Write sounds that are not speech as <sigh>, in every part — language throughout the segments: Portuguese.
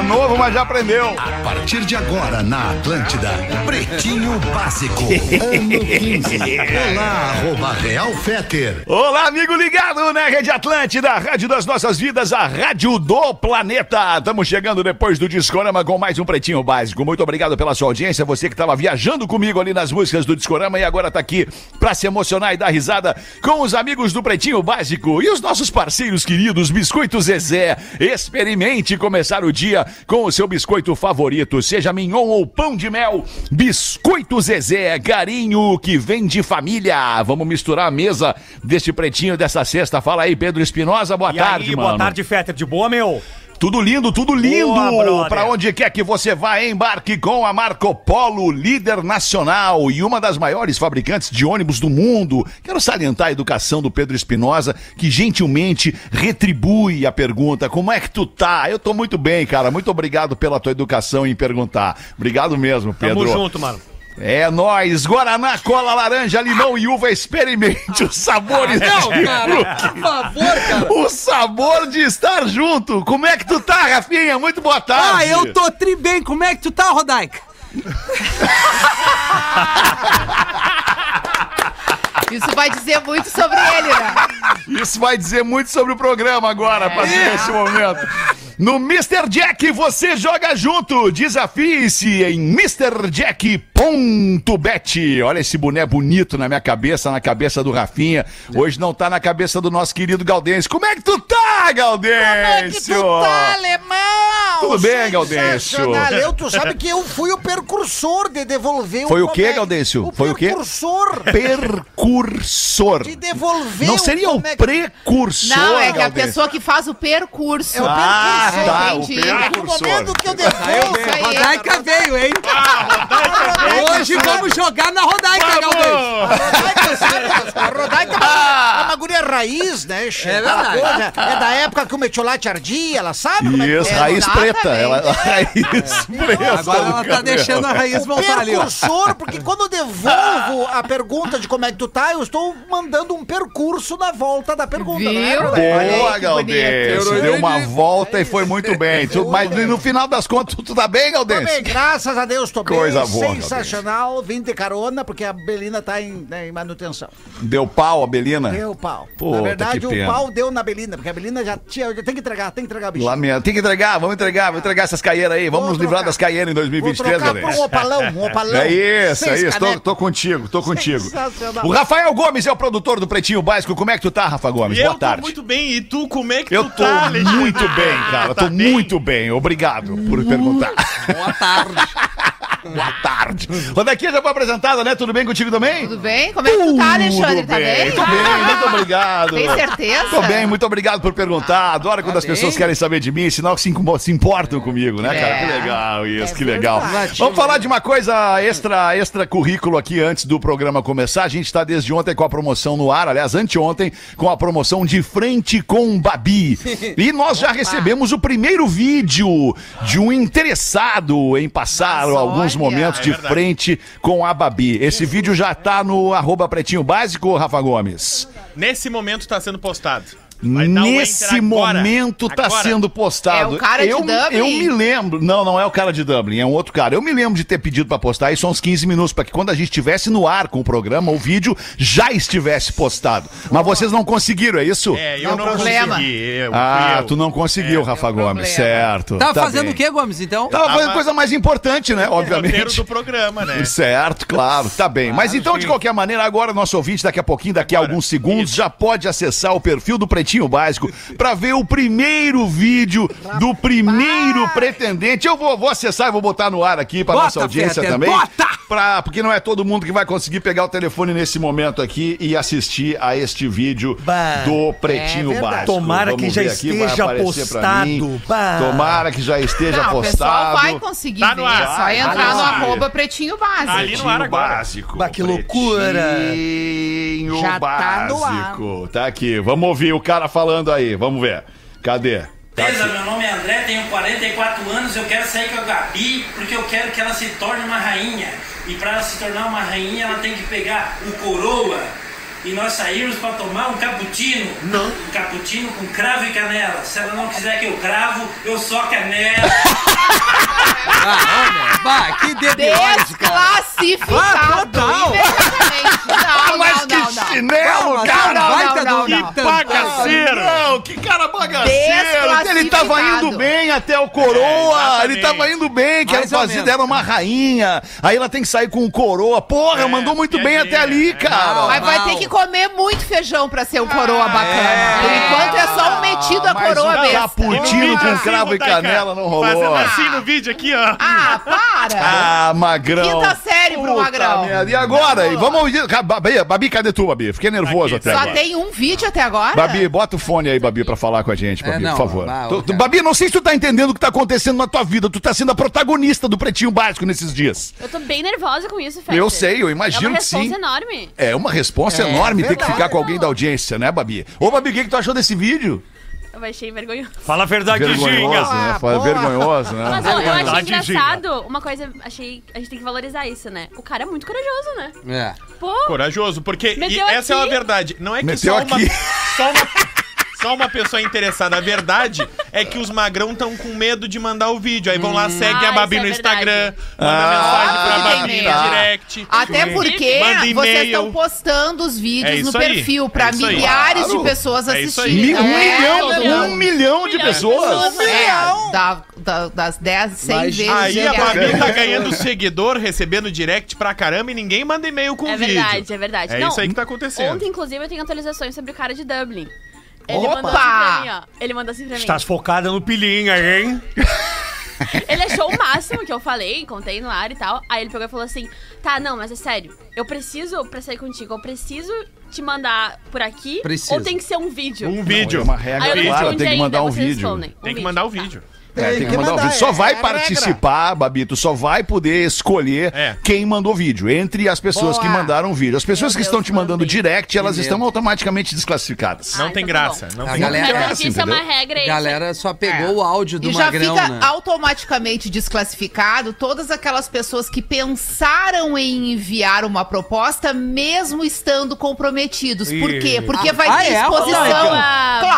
É novo, mas já aprendeu. A partir de agora na Atlântida, Pretinho Básico, <laughs> ano 15. Olá, arroba Real Feter. Olá, amigo ligado na Rede Atlântida, a rádio das nossas vidas, a rádio do planeta. Estamos chegando depois do Discorama com mais um Pretinho Básico. Muito obrigado pela sua audiência, você que estava viajando comigo ali nas músicas do Discorama e agora tá aqui pra se emocionar e dar risada com os amigos do Pretinho Básico e os nossos parceiros queridos Biscoito Zezé. Experimente começar o dia com o seu biscoito favorito, seja mignon ou pão de mel. Biscoito Zezé, carinho que vem de família. Vamos misturar a mesa deste pretinho dessa sexta. Fala aí, Pedro Espinosa, boa E tarde, aí, mano. boa tarde, Fetter. De boa, meu? Tudo lindo, tudo lindo. Pra onde quer que você vá, embarque com a Marco Polo, líder nacional e uma das maiores fabricantes de ônibus do mundo. Quero salientar a educação do Pedro Espinosa, que gentilmente retribui a pergunta: como é que tu tá? Eu tô muito bem, cara. Muito obrigado pela tua educação em perguntar. Obrigado mesmo, Pedro. Tamo junto, mano. É nóis, Guaraná, cola, laranja, limão e uva, experimente os sabores. Não, cara, por favor, cara. O sabor de estar junto. Como é que tu tá, Rafinha? Muito boa tarde. Ah, eu tô tri bem. Como é que tu tá, Rodaica? <laughs> Isso vai dizer muito sobre ele, né? Isso vai dizer muito sobre o programa agora, a partir desse momento. No Mr. Jack você joga junto. Desafie-se em MrJack.bet. Olha esse boné bonito na minha cabeça, na cabeça do Rafinha. Hoje não tá na cabeça do nosso querido Gaudêncio. Como é que tu tá, Gaudêncio? Como é que tu tá, alemão? Tudo bem, Gaudêncio? Sensacional. Eu, tu sabe que eu fui o precursor de devolver Foi o quê, Gaudêncio? Foi o quê? precursor Percursor. de devolver Não seria o precursor, Não, é que a Gaudêncio? pessoa que faz o percurso. É o Ah, percursor. Tá, o Entendi. No percursor. momento que eu devolvo... Aí. Rodaica veio, hein? Hoje vamos jogar na Rodaica, Galdês. Rodaica, <laughs> sabe? A Rodaica é uma, é uma guria raiz, né? É verdade. É da época que o metiolate ardia, ela sabe como é que Isso, é. raiz preta. Ela, <laughs> raiz preta. Agora ela tá cabelo. deixando a raiz voltar ali. Percursor, porque quando eu devolvo a pergunta de como é que tu tá, eu estou mandando um percurso na volta da pergunta, Viu? né? Olha aí, Boa, bonito. Deu uma volta e foi muito bem. Tu- mas no final das contas, tu tá bem, Tô Galdêncio? bem, graças a Deus, tô Coisa bem. boa, Sensacional, vim de carona, porque a Belina tá em, né, em manutenção. Deu pau a Belina? Deu pau. Puta, na verdade, que o pau deu na Belina, porque a Belina já tinha. Já tem que entregar, tem que entregar bicho. Lamento. Tem que entregar, vamos entregar, vamos entregar essas caieiras aí. Vamos Vou nos livrar das caieiras em Vou 2023, trocar por um opalão, um opalão. É isso, é isso. Tô, tô contigo, tô contigo. Sensacional. O Rafael Gomes é o produtor do Pretinho Básico. Como é que tu tá, Rafa Gomes? eu Boa tô tarde. muito bem. E tu, como é que Eu tu tô tá, Alexandre? muito bem, cara. Tá tô muito bem. Obrigado por perguntar. Boa tarde. <laughs> <laughs> Boa tarde. Rodaquinha já foi apresentada, né? Tudo bem contigo também? Tudo bem? Como é que tu tá, Alexandre? Tudo Tá bem? Tô bem, muito obrigado. Tem certeza? Tô bem, muito obrigado por perguntar. Adoro quando as bem. pessoas querem saber de mim, sinal que se, importam comigo, né, cara? É. Que legal isso, É que legal. verdade. Vamos falar de uma coisa extra, extra currículo aqui antes do programa começar. A gente está desde ontem com a promoção no ar, aliás, anteontem, com a promoção de frente com Babi. E nós já recebemos o primeiro vídeo de um interessado em passar Mas alguns olha. momentos de É verdade. frente com a Babi. Esse vídeo já tá no arroba pretinho básico, Rafa Gomes. Nesse momento tá sendo postado. Dar um Nesse enter agora. momento tá Agora. sendo postado. É o cara de eu, Dublin? Eu me lembro. Não, não é o cara de Dublin, é um outro cara. Eu me lembro de ter pedido pra postar isso há uns 15 minutos, pra que quando a gente estivesse no ar com o programa, o vídeo já estivesse postado. Mas vocês não conseguiram, é isso? É, eu não, problema. consegui. Eu, ah, eu. tu não conseguiu, É, Rafa um Gomes, problema. certo. Tava Tá fazendo bem. o quê, Gomes, então? Tava fazendo Tava- coisa mais importante, né? O roteiro Obviamente. do programa, né? Certo, claro, tá bem. Mas então, de qualquer maneira, agora nosso ouvinte, daqui a pouquinho, daqui a alguns segundos, já pode acessar o perfil do Pretinho Pretinho Básico pra ver o primeiro vídeo do primeiro pretendente. Eu vou, vou acessar e vou botar no ar aqui pra Bota, nossa audiência Fetter, também. bota! Pra, porque não é todo mundo que vai conseguir pegar o telefone nesse momento aqui e assistir a este vídeo Bah. do Pretinho É. Básico. Tomara que já esteja postado. Tomara que já esteja Não, o pessoal postado. vai conseguir Tá ver. ar. É só Vai, entrar vai no arroba pretinho básico. Ali no ar agora. básico. Bah, que loucura. Pretinho Já tá no ar. básico. Tá aqui. Vamos ouvir o cara falando aí. Vamos ver. Cadê? Tá Beleza, meu nome é André, tenho 44 anos, eu quero sair com a Gabi porque eu quero que ela se torne uma rainha. E para ela se tornar uma rainha, ela tem que pegar o coroa e nós sairmos para tomar um cappuccino. Não. Um cappuccino com cravo e canela. Se ela não quiser que eu cravo, eu só canela. Bah, que debióide, cara. Desclassificado. Ah. Não, Mas não, que não, não. chinelo, Não, cara! não, baita não, do não. Ita- Bagaceiro. Não, que cara bagaceiro! Ele tava indo bem até o coroa! É, ele tava indo bem, que Mais ela fazia dela uma rainha. Aí ela tem que sair com o coroa. Porra, É, mandou muito bem até ali, é. cara! Mas vai ter que comer muito feijão pra ser um coroa bacana. Por enquanto é só um metido a coroa um besta. cappuccino com cravo e Rodaica, canela não rolou. Fazendo assim no vídeo aqui, ó. Ah, para! Ah, magrão. Quinta série pro Puta magrão. merda. E agora? E vamos ouvir. Babi, Babi, cadê tu, Babi? Fiquei nervoso Aqui. até Só agora. tem um vídeo até agora? Babi, bota o fone aí, Babi, pra falar com a gente, Babi, É, não, por favor. bah, Tu- ô, tu- cara. Babi, não sei se tu tá entendendo o que tá acontecendo na tua vida. Tu tá sendo a protagonista do Pretinho Básico nesses dias. Eu tô bem nervosa com isso, Fede. Eu sei, eu imagino é uma que sim. responsa enorme. É uma resposta É, enorme ter que ficar com alguém da audiência, né, Babi? Ô, Babi, o que, que tu achou desse vídeo? Eu achei vergonhoso. Fala a verdade, Vergonhoso, Ginga. né? Boa. vergonhoso, né? Mas ó, eu achei engraçado. Uma coisa, achei. A gente tem que valorizar isso, né? O cara é muito corajoso, né? É. Pô, Corajoso, porque e essa é aqui. a verdade. Não é que Meteu só uma, aqui. só uma <laughs> só uma pessoa interessada. A verdade é que os magrão estão com medo de mandar o vídeo. Aí vão lá, segue Ah, a Babi isso no é Instagram, verdade. manda Ah, mensagem pra Babi no direct. Até porque Manda vocês estão postando os É vídeos isso no aí, perfil é pra isso aí. milhares Claro. de pessoas É isso aí. assistirem. Mi- um, É, milhão, um milhão de Milhão de pessoas. pessoas. É, da- da- das 10, 100 Mas vezes. Aí a Babi é- tá ganhando seguidor, recebendo direct pra caramba e ninguém manda e-mail com é vídeo. verdade, é verdade. É Não, isso aí que tá acontecendo. Ontem, inclusive, eu tenho atualizações sobre o cara de Dublin. Ele Opa! mandou assim pra mim, ó. Ele mandou assim pra mim. Estás focada no pilinha, hein? <laughs> Ele achou o máximo que eu falei, contei no ar e tal. Aí ele pegou e falou assim: tá, não, mas é sério, eu preciso, pra sair contigo, eu preciso te mandar por aqui Preciso. ou tem que ser um vídeo? Um vídeo. É uma regra Aí eu não respondi tem que ainda, mandar um vocês vídeo. respondem. Um Tem que vídeo, mandar o tá. vídeo. É, tem que que mandar o mandar, vídeo. Só é- vai é regra. participar, Babi, tu só vai poder escolher É. quem mandou vídeo. Entre as pessoas Boa. que mandaram vídeo. As pessoas Meu que estão Deus, te mandando mandei. direct, elas medo. estão automaticamente desclassificadas. Não Ah, tem então tá graça. Não A tem galera- graça. Isso é uma regra A aí. galera só pegou o áudio do E já Magrão, fica né? automaticamente desclassificado todas aquelas pessoas que pensaram em enviar uma proposta, mesmo estando comprometidos. Por quê? Porque vai Ah, ter é? exposição. Boa. Claro!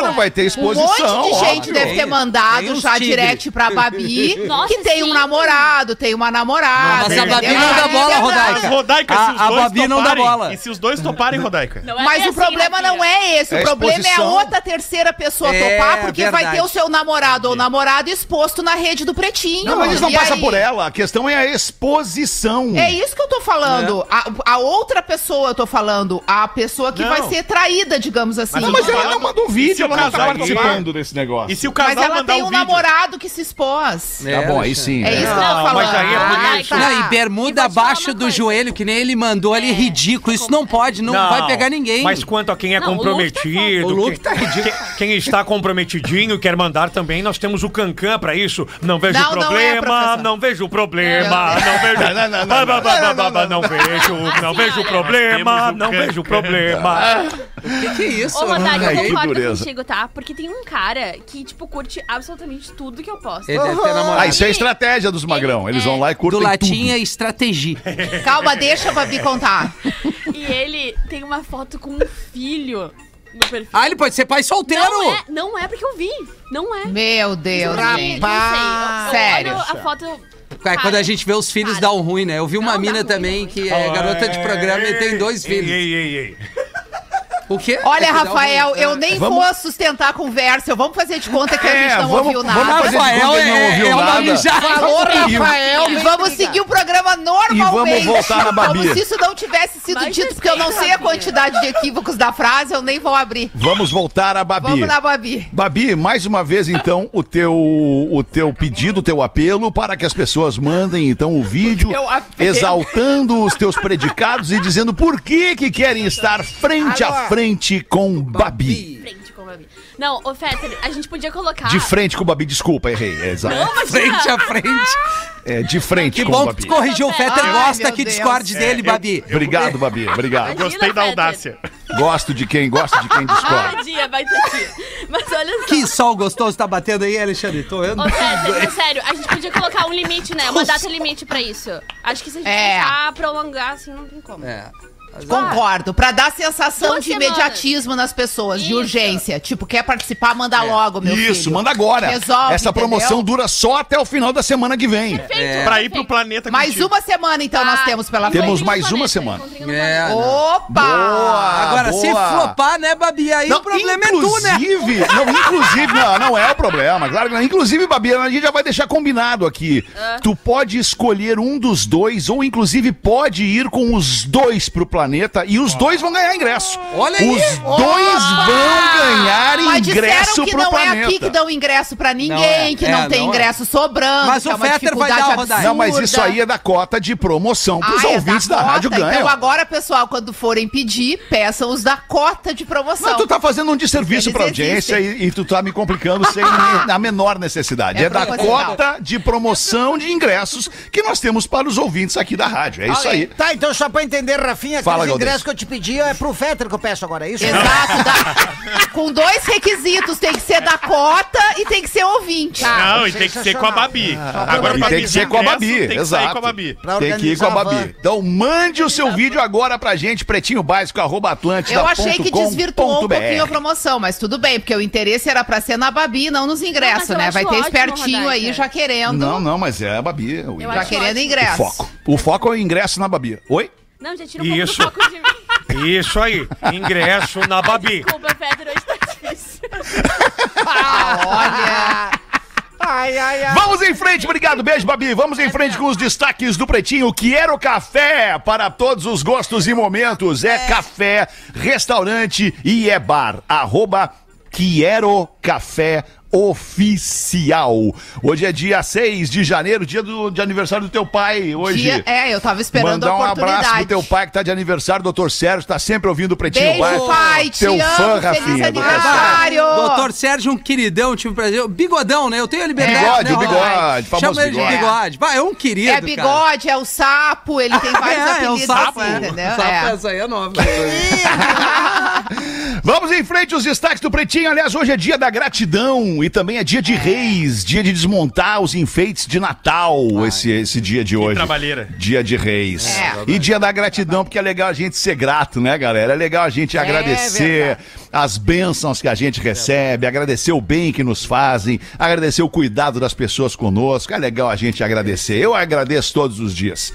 Claro, vai ter exposição. Um monte de gente deve ter Tem- mandado uns já tigre. direct pra Babi <laughs> Nossa, que tem um sim. namorado, tem uma namorada. Mas a Babi não dá É bola, verdade. Rodaica. Mas, Rodaica, A- se os a dois Babi não dá toparem, bola. E se os dois toparem, Rodaica? Não é Mas bem o assim, problema não é esse. É o problema é a exposição. outra terceira pessoa É, topar, porque vai verdade. ter o seu namorado ou namorada exposto na rede do pretinho. Não, mas isso não E passa aí? por ela. A questão é a exposição. É isso que eu tô falando. A, a outra pessoa, eu tô falando. A pessoa que Não. vai ser traída, digamos assim. Não, mas ela não mandou E se vídeo, ela não tá participando desse negócio. E se o Mas casal ela mandar um vídeo? Namorado que se expôs. Tá bom, aí sim. É isso que eu tô Não, falando. mas aí é por Ah, isso. tá. Não, e E bermuda falar abaixo do coisa. joelho, que nem ele mandou ali, É. ridículo. Isso não pode, não, vai pegar ninguém. Mas quanto a quem é Não, o look tá comprometido. O look quem, tá ridículo. quem- quem está comprometidinho, quer mandar também, nós temos o Cancan pra isso. Não vejo Não, não é, problema, não vejo problema, Não. não vejo. Não, não, não, não, não, não, Não vejo, não vejo problema, o não vejo problema. Que que é isso? Ô, Rodaica? eu que concordo contigo, tá? Porque tem um cara que, tipo, curte absolutamente tudo que eu posto. Ele deve ter Ah, namorado. isso é estratégia dos magrão. Eles vão lá e Do curtem latim é tudo. estratégia. <laughs> Calma, deixa a Babi contar. E ele tem uma foto com um filho no perfil. Ah, ele pode ser pai solteiro. Não é, não é porque eu vi. Não é. Meu Deus, gente. sei. Eu, eu Sério. olho a foto. É, quando a gente vê os filhos Para. dá um ruim, né? Eu vi uma Não, dá mina ruim, também dá que é garota de programa e tem dois Ei, filhos. ei, ei, ei. O quê? Olha, É Rafael, eu nem Vamos- vou sustentar a conversa. Vamos fazer de conta que a É, gente não vamos- ouviu vamos nada. fazer de Rafael não é, ouviu é uma mijada. Falou, E- Rafael. E vamos seguir o programa normalmente. E vamos voltar na Babi. Como se isso não tivesse sido Mas dito, porque eu não sei a quantidade de equívocos da frase, eu nem vou abrir. Vamos voltar a Babi. Vamos na Babi. Babi, mais uma vez, então, o teu, o teu pedido, o teu apelo para que as pessoas mandem, então, o vídeo apelo. exaltando os teus predicados e dizendo por que que querem estar frente a Agora. Frente com Babi. Frente com o Babi. Não, ô Fetter, a gente podia colocar. De frente com Babi, desculpa, errei. É, exato. Não, mas Frente a frente. É, de frente Que com bom Babi. que tu corrigiu. O Fetter Ai, gosta meu que Deus. discorde dele, Babi. Obrigado, Babi, obrigado. Imagina, Gostei da Fetter. audácia. Gosto de quem gosta de quem discorda. Ah, dia, vai ter dia. Mas olha só. Que sol gostoso tá batendo aí, Alexandre? Tô vendo. Ô, Fetter, sério, a gente podia colocar um limite, né? Uma data limite pra isso. Acho que se a gente É. deixar prolongar, assim, não tem como. É. Concordo. Pra dar sensação Duas de semanas. imediatismo nas pessoas, de Isso. urgência. Tipo, quer participar, manda logo, meu filho. Isso, manda agora. Resolve, Essa promoção entendeu? dura só até o final da semana que vem. Perfeito. Pra ir pro planeta Mais contigo. uma semana, então, nós Ah, temos pela Temos frente. mais Encontrinho uma semana. planeta, É, planeta. Opa! Boa! Agora, se boa. flopar, né, Babi? Aí o problema é tu, né? Inclusive, não, inclusive, não, não é o problema, claro que não. Inclusive, Babi, a gente já vai deixar combinado aqui. Ah. Tu pode escolher um dos dois, ou inclusive pode ir com os dois pro planeta e os dois vão ganhar ingresso. Olha aí. Os dois vão ganhar Mas ingresso disseram que pro não planeta. é aqui que dão ingresso pra ninguém, Não é. que É, não tem não é. ingresso sobrando, Mas que o é uma Fetter vai dificuldade dar, Rodaica. Não, mas absurda. isso aí é da cota de promoção pros Ah, é ouvintes da, cota? rádio ganham. Então agora, pessoal, quando forem pedir, peçam os da cota de promoção. Mas tu tá fazendo um desserviço Eles pra audiência e, e tu tá me complicando sem <laughs> a menor necessidade. É, É da proposital. cota de promoção de ingressos que nós temos para os ouvintes aqui da rádio. É isso aí. Tá, então só pra entender, Rafinha, Fala, ingressos que eu te pedi é pro Fetter que eu peço agora, é isso? Exato. da- <laughs> com dois requisitos. Tem que ser da cota e tem que ser ouvinte. Não, e tem que ser com a Babi. Agora, E pra tem que pedir ser com a ingresso, Babi, Tem que exato. com a Babi. Pra Tem que ir com a organizar a Babi. Então mande o seu vídeo agora pra gente, pretinho básico, arroba atlântida Eu achei que desvirtuou um pouquinho a promoção, mas tudo bem, porque o interesse era pra ser na Babi, não nos Não, ingressos, mas eu né? acho Vai ter ótimo, espertinho aí Rodaica. já querendo. Não, não, mas é a Babi. O, Já acho querendo ótimo. ingresso. o foco. O foco é o ingresso na Babi. Oi? Não, já tira um Isso. pouco do foco de mim. Isso aí. Ingresso na Babi. Desculpa, Fetter, hoje tá difícil. Olha. Ai, ai, ai. Vamos em frente, obrigado, beijo, Babi. Vamos em frente com os destaques do Pretinho. Quero café para todos os gostos e momentos. É, café, restaurante e é bar. Arroba Quero Café Oficial. Hoje é dia 6 de janeiro, dia do, de aniversário do teu pai. Hoje. Dia- é, eu tava esperando Mandar a um oportunidade. abraço pro teu pai que tá de aniversário, doutor Sérgio, tá sempre ouvindo o Pretinho Beijo, Básico. pai, te Teu amo, fã, feliz Rafinha. doutor Sérgio. aniversário. Doutor Sérgio, um queridão, tive prazer. Bigodão, né? Eu tenho a liberdade. Bigode, né, o bigode, Rodaica? famoso Chama ele de bigode. bigode. Vai, é um querido. É cara. bigode, é o sapo, ele tem <laughs> vários É, é o apelidos sapo, assim, é. entendeu? O sapo, É. essa aí é nova. Vamos em frente, os destaques do Pretinho. Aliás, hoje é dia da gratidão e também é dia de reis, dia de desmontar os enfeites de Natal, esse, esse dia de hoje. trabalheira. Dia de reis. É. E dia da gratidão, porque é legal a gente ser grato, né, galera? É legal a gente agradecer as bênçãos que a gente recebe, agradecer o bem que nos fazem, agradecer o cuidado das pessoas conosco. É legal a gente agradecer. Eu agradeço todos os dias.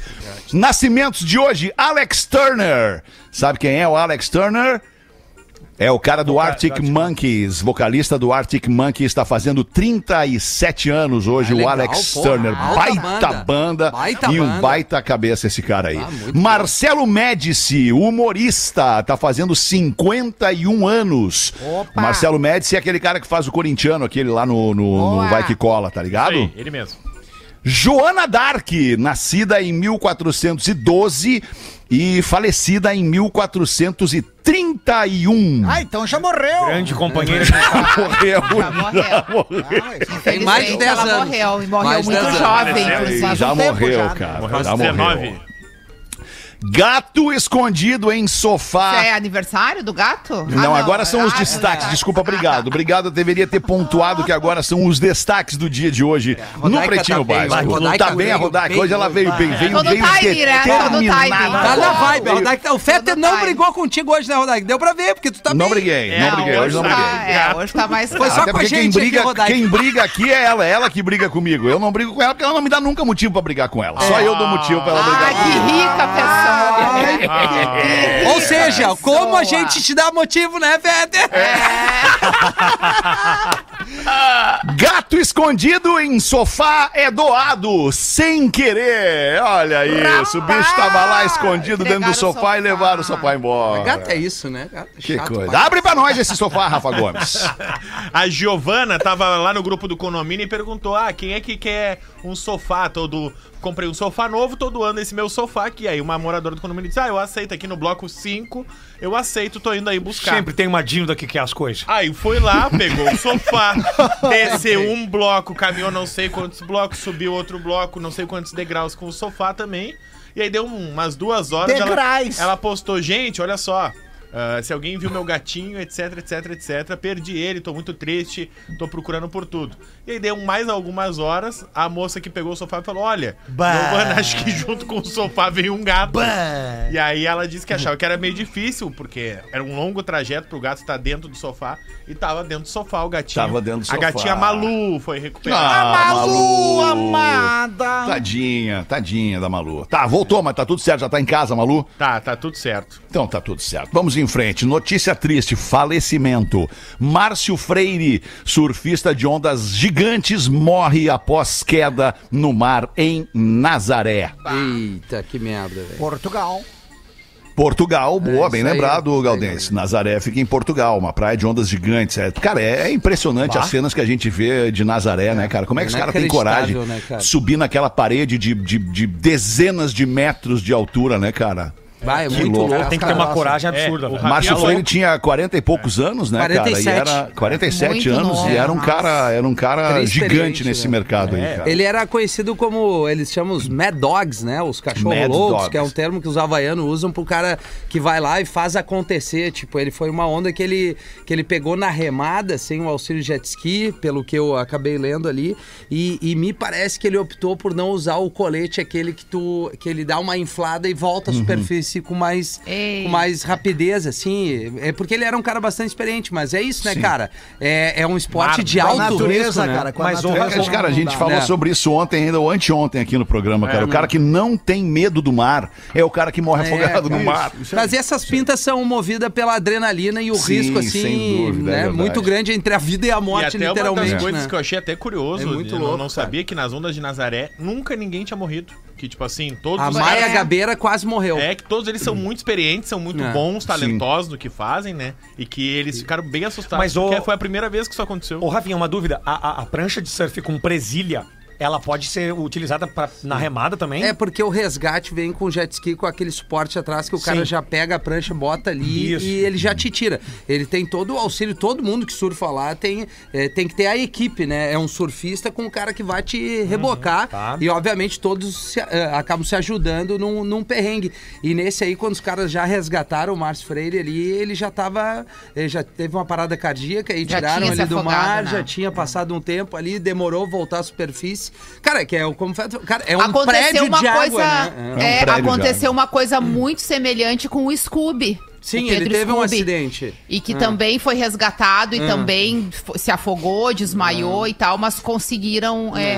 Nascimentos de hoje, Alex Turner. Sabe quem é o Alex Turner? É o cara do Arctic Monkeys, vocalista do Arctic Monkeys, está fazendo 37 anos hoje, Ah, o legal, Alex porra, Turner. Baita banda. banda, Baita e um banda. baita cabeça esse cara aí. Ah, Marcelo Médici, humorista, tá fazendo 51 anos. Opa. O Marcelo Médici é aquele cara que faz o corintiano, aquele lá no, no, no. Vai Que Cola, tá ligado? Aí, ele mesmo. Joana Dark, nascida em 1412 e falecida em 1431. Ah, então já morreu. Grande companheira de morreu. Já morreu. Já morreu. Tem mais de Infelizmente, 10 ela anos. morreu. E morreu Mais muito 10 anos. jovem, já um morreu, já, cara. Morreu já 19. morreu. Gato escondido em sofá. É aniversário do gato? Não, Ah, agora são os Ah, destaques. é. Desculpa, obrigado. Obrigado, eu deveria ter pontuado que agora são os destaques do dia de hoje no Rodaica Pretinho tá Básico. Rodaica tá bem a Rodaica. Hoje ela veio bem. Veio, Tô no veio né? No determinada. Tá na vibe, Rodaica. O Fetter Todo não time. brigou contigo hoje, né, Rodaica? Deu pra ver, porque tu tá Não bem. briguei, É, não briguei. Hoje não hoje briguei. Ah, é, hoje tá mais Foi só Até com a gente quem briga aqui é ela, ela que briga comigo. Eu não brigo com ela porque ela não me dá nunca motivo pra brigar com ela. Só eu dou motivo pra ela brigar Ai, que comigo. rica pessoa. Ai, Ou seja, como a gente te dá motivo, né, Véder? <laughs> Gato escondido em sofá é doado sem querer. Olha isso, o bicho tava lá escondido dentro do Pegaram o sofá e sofá. levaram o sofá embora. Gato é isso, né? Gato é Que chato coisa. pra- Abre pra nós esse sofá, Rafa Gomes. <laughs> A Giovana tava lá no grupo do condomínio e perguntou: Ah, quem é que quer um sofá todo. Comprei um sofá novo, todo ano esse meu sofá aqui. Aí uma moradora do condomínio disse: Ah, eu aceito aqui no bloco 5, eu aceito, tô indo aí buscar. Sempre tem uma Dinda que quer as coisas. Aí foi lá, pegou o sofá, <laughs> desceu um bloco, caminhou não sei quantos blocos, subiu outro bloco, não sei quantos degraus com o sofá também. E aí deu um- umas duas horas. Ela, Degraus. ela postou, gente, olha só. Ah, se alguém viu meu gatinho, etc, etc, etc, perdi ele, tô muito triste, tô procurando por tudo. E aí deu mais algumas horas, a moça que pegou o sofá falou: Olha, Giovana, acho que junto com o sofá veio um gato. E aí ela disse que achava que era meio difícil, porque era um longo trajeto pro gato estar dentro do sofá. E tava dentro do sofá o gatinho. Tava dentro do A sofá. gatinha Malu foi recuperada. Ah, Malu, Malu. amada. Tadinha, tadinha da Malu. Tá, voltou, mas tá tudo certo, já tá em casa, Malu? Tá, tá tudo certo. Então tá tudo certo. Vamos em frente. Notícia triste: falecimento. Márcio Freire, surfista de ondas gigantes, morre após queda no mar em Nazaré. Eita, que merda, velho. Portugal. Portugal, boa, É, bem lembrado, aí, Galdense. Nazaré fica em Portugal, uma praia de ondas gigantes. É, cara, é, é impressionante as cenas que a gente vê de Nazaré, né, cara? Como é que os caras têm coragem né, cara? de subir naquela parede de, de, de dezenas de metros de altura, né, cara? Vai, é Que muito louco. Tem que ter uma coragem absurda, É, o velho. Rafinha Márcio. Freire tinha 40 e poucos anos, né, cara? E 47. era 47 Muito anos novo, e era um nossa. cara, era um cara gigante nesse né? mercado aí, cara. Ele era conhecido como, eles chamam os Mad Dogs, né? Os cachorros loucos, Dogs. que é um termo que os havaianos usam pro cara que vai lá e faz acontecer. Tipo, ele foi uma onda que ele, que ele pegou na remada, sem o auxílio jet ski, pelo que eu acabei lendo ali. E, e me parece que ele optou por não usar o colete, aquele que tu que ele dá uma inflada e volta à Uhum. superfície com mais, Ei. com mais rapidez, assim. É porque ele era um cara bastante experiente, mas é isso, né, Sim. cara? É, é um esporte Mar- de alto natureza, risco, né? cara. Com Mas a natureza. Cara, a gente falou É. sobre isso ontem ainda, ou anteontem aqui no programa, cara. o cara que não tem medo do mar é o cara que morre afogado no mar. Mas essas pintas são movidas pela adrenalina e o Sim, risco, assim, dúvida, é né? muito grande entre a vida e a E morte, uma literalmente. das coisas né? que eu achei até curioso, É muito eu não- louco, não cara. sabia que nas ondas de Nazaré nunca ninguém tinha morrido. Que, tipo assim, todos A os Maia caras- Gabeira quase morreu. É que todos eles são muito experientes, são muito É. bons, talentosos no que fazem, né? E que eles ficaram bem assustados, Mas o- porque foi a primeira vez que isso aconteceu. Ô, Rafinha, uma dúvida. A, a- a prancha de surf com presilha, ela pode ser utilizada pra, na remada também? É porque o resgate vem com jet ski com aquele suporte atrás que o cara Sim. já pega a prancha, bota ali Isso. e ele já te tira. Ele tem todo o auxílio, todo mundo que surfa lá tem, é, tem que ter a equipe, né? É um surfista com o cara que vai te rebocar tá. e obviamente todos se- é, acabam se ajudando num, num perrengue. E nesse aí, quando os caras já resgataram o Márcio Freire ali, ele já tava, ele já teve uma parada cardíaca e Já tiraram ele do mar, né? já tinha passado um tempo ali, demorou voltar à superfície. Cara, que é o como cara, é um aconteceu prédio uma de água, coisa, né? É um é, de aconteceu uma coisa muito semelhante com o Scooby. Sim, ele teve um Scooby. acidente. E que também foi resgatado e Ah. também se afogou, desmaiou e tal, mas conseguiram é,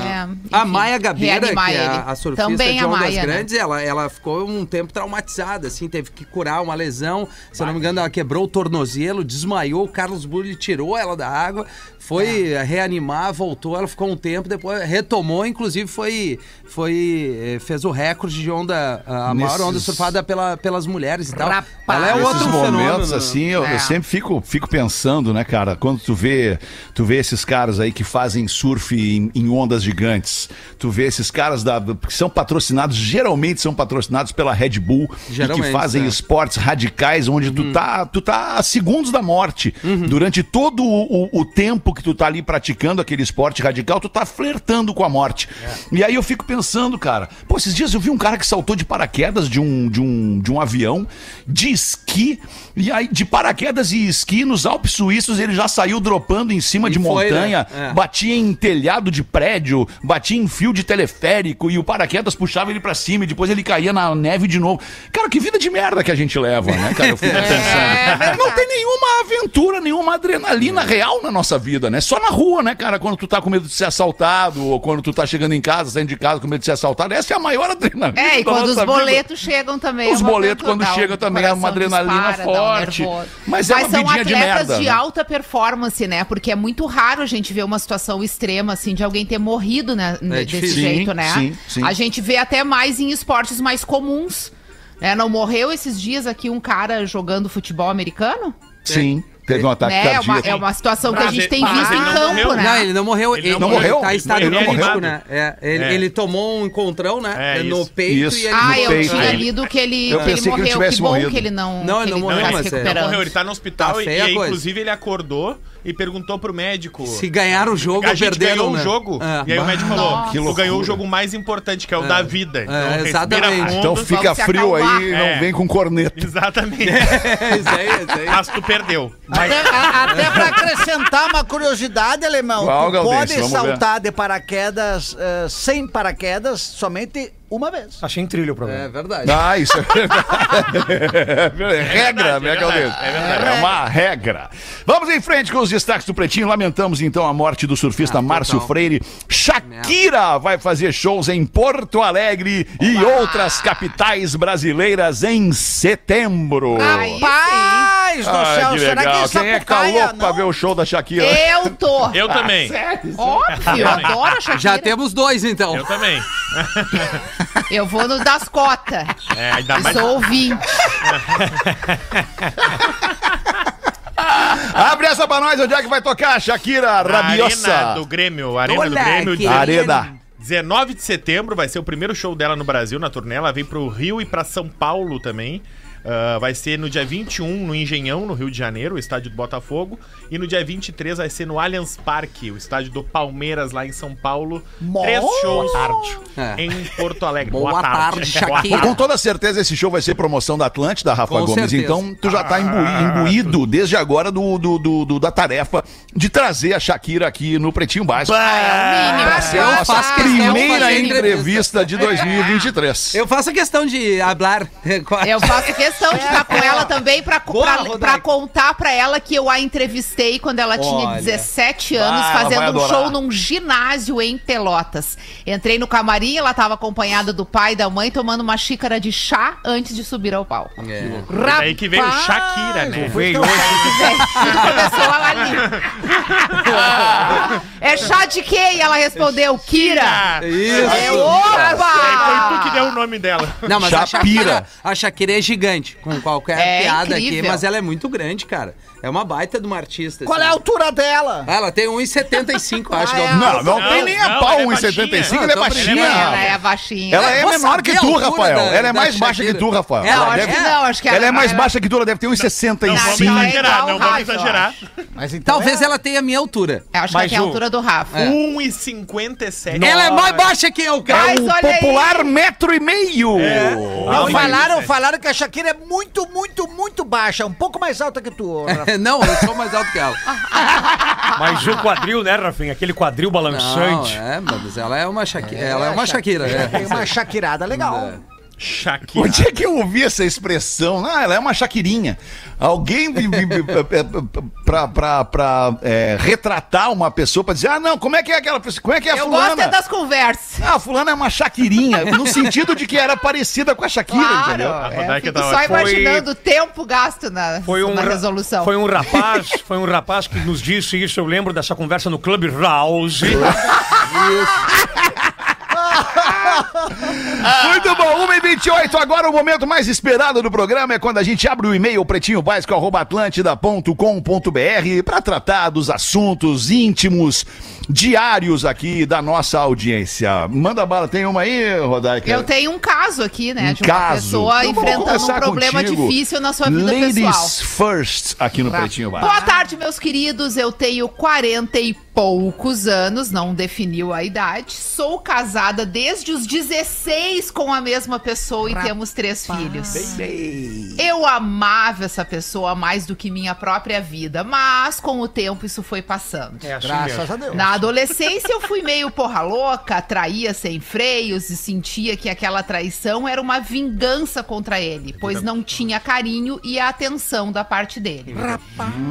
a enfim, Maia Gabeira, que é a, a surfista também de a ondas Maia, né? grandes, ela, ela ficou um tempo traumatizada, assim, teve que curar uma lesão. Se eu não me engano, ela quebrou o tornozelo, desmaiou, o Carlos Bulli tirou ela da água, foi É. reanimar, voltou, ela ficou um tempo, depois retomou, inclusive foi, foi eh, fez o recorde de onda, a maior Nesses- onda surfada pela, pelas mulheres e tal. Rapaz. Ela é Nesses outro momentos, fenômeno. assim, eu, eu É. sempre fico, fico pensando, né, cara? Quando tu vê, tu vê esses caras aí que fazem surf em, em ondas gigantes, tu vê esses caras da, que são patrocinados, geralmente são patrocinados pela Red Bull e que fazem é. esportes radicais onde tu tá, tu tá a segundos da morte. Durante todo o, o- o tempo que tu tá ali praticando aquele esporte radical, tu tá flertando com a morte. E aí eu fico pensando, cara, pô, esses dias eu vi um cara que saltou de paraquedas de um, de um, de um avião de esqui. E aí, de paraquedas e esqui nos Alpes Suíços, ele já saiu dropando em cima E de foi, montanha, né? É. batia em telhado de prédio, batia em fio de teleférico e o paraquedas puxava ele pra cima e depois ele caía na neve de novo. Cara, que vida de merda que a gente leva, né, cara? Eu fico <laughs> pensando. Não tem nenhuma aventura, nenhuma adrenalina real na nossa vida, né? Só na rua, né, cara? Quando tu tá com medo de ser assaltado ou quando tu tá chegando em casa, saindo de casa com medo de ser assaltado, essa é a maior adrenalina. É, e quando os nossa vida. boletos chegam também. Os é boletos, quando um chegam também, é uma adrenalina dispara, um forte. nervoso. Mas é uma são vidinha de atletas merda, de né? alta performance, né? Porque é muito raro a gente ver uma situação extrema, assim, de alguém ter morrido né, desse difícil. jeito, Sim, né? sim, sim. A gente vê até mais em esportes mais comuns. Né? Não morreu esses dias aqui um cara jogando futebol americano? Sim, teve um ataque Né? É, uma, cardíaco. é uma situação que a gente tem visto em campo, morreu. né? Não, ele não morreu. Ele Ele, não morreu? Tá em estado Ele crítico, morreu? né? É, ele, É. ele tomou um encontrão, né? É, no isso. peito Isso. e ele Ah, eu tinha lido que ele, Eu que pensei ele que ele morreu. tivesse que bom morrido. que ele não. Não, que ele não morreu, tá mas é- Não morreu, ele tá no hospital Tá e, e, inclusive ele acordou e perguntou pro médico. Se ganhar o jogo a ou gente perderam, ganhou né? o jogo. É. E aí o médico falou: que tu ganhou o jogo mais importante, que é o da vida. Então, respira exatamente. fundo. Então fica frio aí e não É. vem com corneta. Exatamente. <laughs> É, isso aí, isso aí. Mas tu perdeu. Até, a- até pra acrescentar uma curiosidade, alemão, Qual, tu pode Vamos ver. saltar de paraquedas eh, sem paraquedas somente uma vez. Achei em trilho o É programa. verdade. Ah, isso é <laughs> <laughs> verdade. É regra, é minha verdade, é verdade. É uma regra. Vamos em frente com os destaques do Pretinho. Lamentamos então a morte do surfista Ah, Márcio total. Freire. Shakira vai fazer shows em Porto Alegre e outras capitais brasileiras em setembro. Aí sim. Paz do Ai, céu, que será legal. que Quem é que tá louco pra ver o show da Shakira? Eu tô. <laughs> Eu também. Óbvio, eu adoro a Shakira. Já temos dois, então. Eu também. Eu vou no das cotas. É, ainda Eu mais. sou ouvinte. <laughs> Abre essa pra nós, onde é que vai tocar? Shakira Na Rabiosa. Arena do Grêmio. Arena do Olha, Grêmio. que- Arena. 19 de setembro vai ser o primeiro show dela no Brasil, na turnê. Ela vem pro Rio e pra São Paulo também. Ah, vai ser no dia 21 no Engenhão, no Rio de Janeiro, o estádio do Botafogo. E no dia 23 vai ser no Allianz Parque, o estádio do Palmeiras, lá em São Paulo. Três shows É. em Porto Alegre. Boa tarde, Shakira. Com toda certeza esse show vai ser promoção da Atlântida, Rafa Com Gomes. certeza. Então tu já tá imbu- imbuído desde agora do, do- do- do- da tarefa de trazer a Shakira aqui no Pretinho Básico. É o mínimo. Vai ser a nossa de primeira entrevista de 2023. Eu faço questão de hablar. Eu faço questão de estar com ela também pra, Boa, pra, pra contar pra ela que eu a entrevistei quando ela tinha Olha. 17 anos, Ah, fazendo um show num ginásio em Pelotas. Entrei no camarim, ela tava acompanhada do pai e da mãe tomando uma xícara de chá antes de subir ao palco. É. Daí que veio Rapaz, Shakira, né? Veio hoje. Tudo <laughs> começou ela <laughs> ali. É chá de quê? E ela respondeu, Kira. Isso. Eu, Aí foi tu que opa! deu o nome dela. Não, mas a. Shakira, a Shakira é gigante, com qualquer É piada aqui, incrível. mas ela é muito grande, cara. É uma baita de uma artista. Qual é a assim. altura dela? Ah, Ela tem 1,75, acho. Ah, que é é o- Não, não, Não, tem nem a não, pau ela é 1,75, baixinha. ela é Não, tô baixinha. Ela é baixinha. Ela é menor que tu, altura Rafael. da- Ela é da mais baixa Shakira. que tu, Rafael. É, Ela, acho deve- que Não, acho que ela é mais ela- baixa que tu, ela deve ter Não 1,65. vamos Sim. exagerar, não vamos exagerar. Mas então Talvez é- ela tenha a minha altura. Eu acho que Mas ela tem a altura do Rafa. É. 1,57. Ela é mais baixa que eu, cara. Mas É o olha aí. popular metro e meio. Não, Não, falaram, mas- falaram que a Shakira é muito, muito, muito baixa. Um pouco mais alta que tu, Rafa. <laughs> Não, eu sou mais alto que ela. <laughs> Mas o quadril, né, Rafinha? Aquele quadril Não, balançante. é, mas ela é uma Shakira. ela é uma Shakira, Tem é. uma Shakirada legal. Shakira. Onde é que eu ouvi essa expressão? Ah, ela é uma Shakirinha. Alguém <laughs> pra, pra, pra é, retratar uma pessoa pra dizer, ah, não, como é que é aquela pessoa? Como é que é a Eu fulana? gosto é das conversas. Ah, a fulana é uma Shakirinha, no sentido de que era parecida com a Shakira, Claro. entendeu? É, tava- só foi- imaginando o tempo gasto na, Foi um, na resolução. foi um rapaz, foi um rapaz que nos disse isso. Eu lembro dessa conversa no Club House. <laughs> <laughs> Muito bom, 1h28, agora o momento mais esperado do programa é quando a gente abre o e-mail pretinhobásico.atlântida.com.br para tratar dos assuntos íntimos, diários aqui da nossa audiência. Manda bala, tem uma aí, Rodaica? Eu tenho um caso aqui, né? Um de uma caso. pessoa Então enfrentando um problema contigo. difícil na sua vida Ladies pessoal. first aqui no Pretinho Básico. Boa tarde, meus queridos. Eu tenho 40 e poucos anos, não definiu a idade. Sou casada desde os 16 com a mesma pessoa e temos três filhos. Eu amava essa pessoa mais do que minha própria vida, mas com o tempo isso foi passando. É assim Graças mesmo. a Deus. Na adolescência eu fui meio porra louca, traía sem freios e sentia que aquela traição era uma vingança contra ele, pois não tinha carinho e a atenção da parte dele.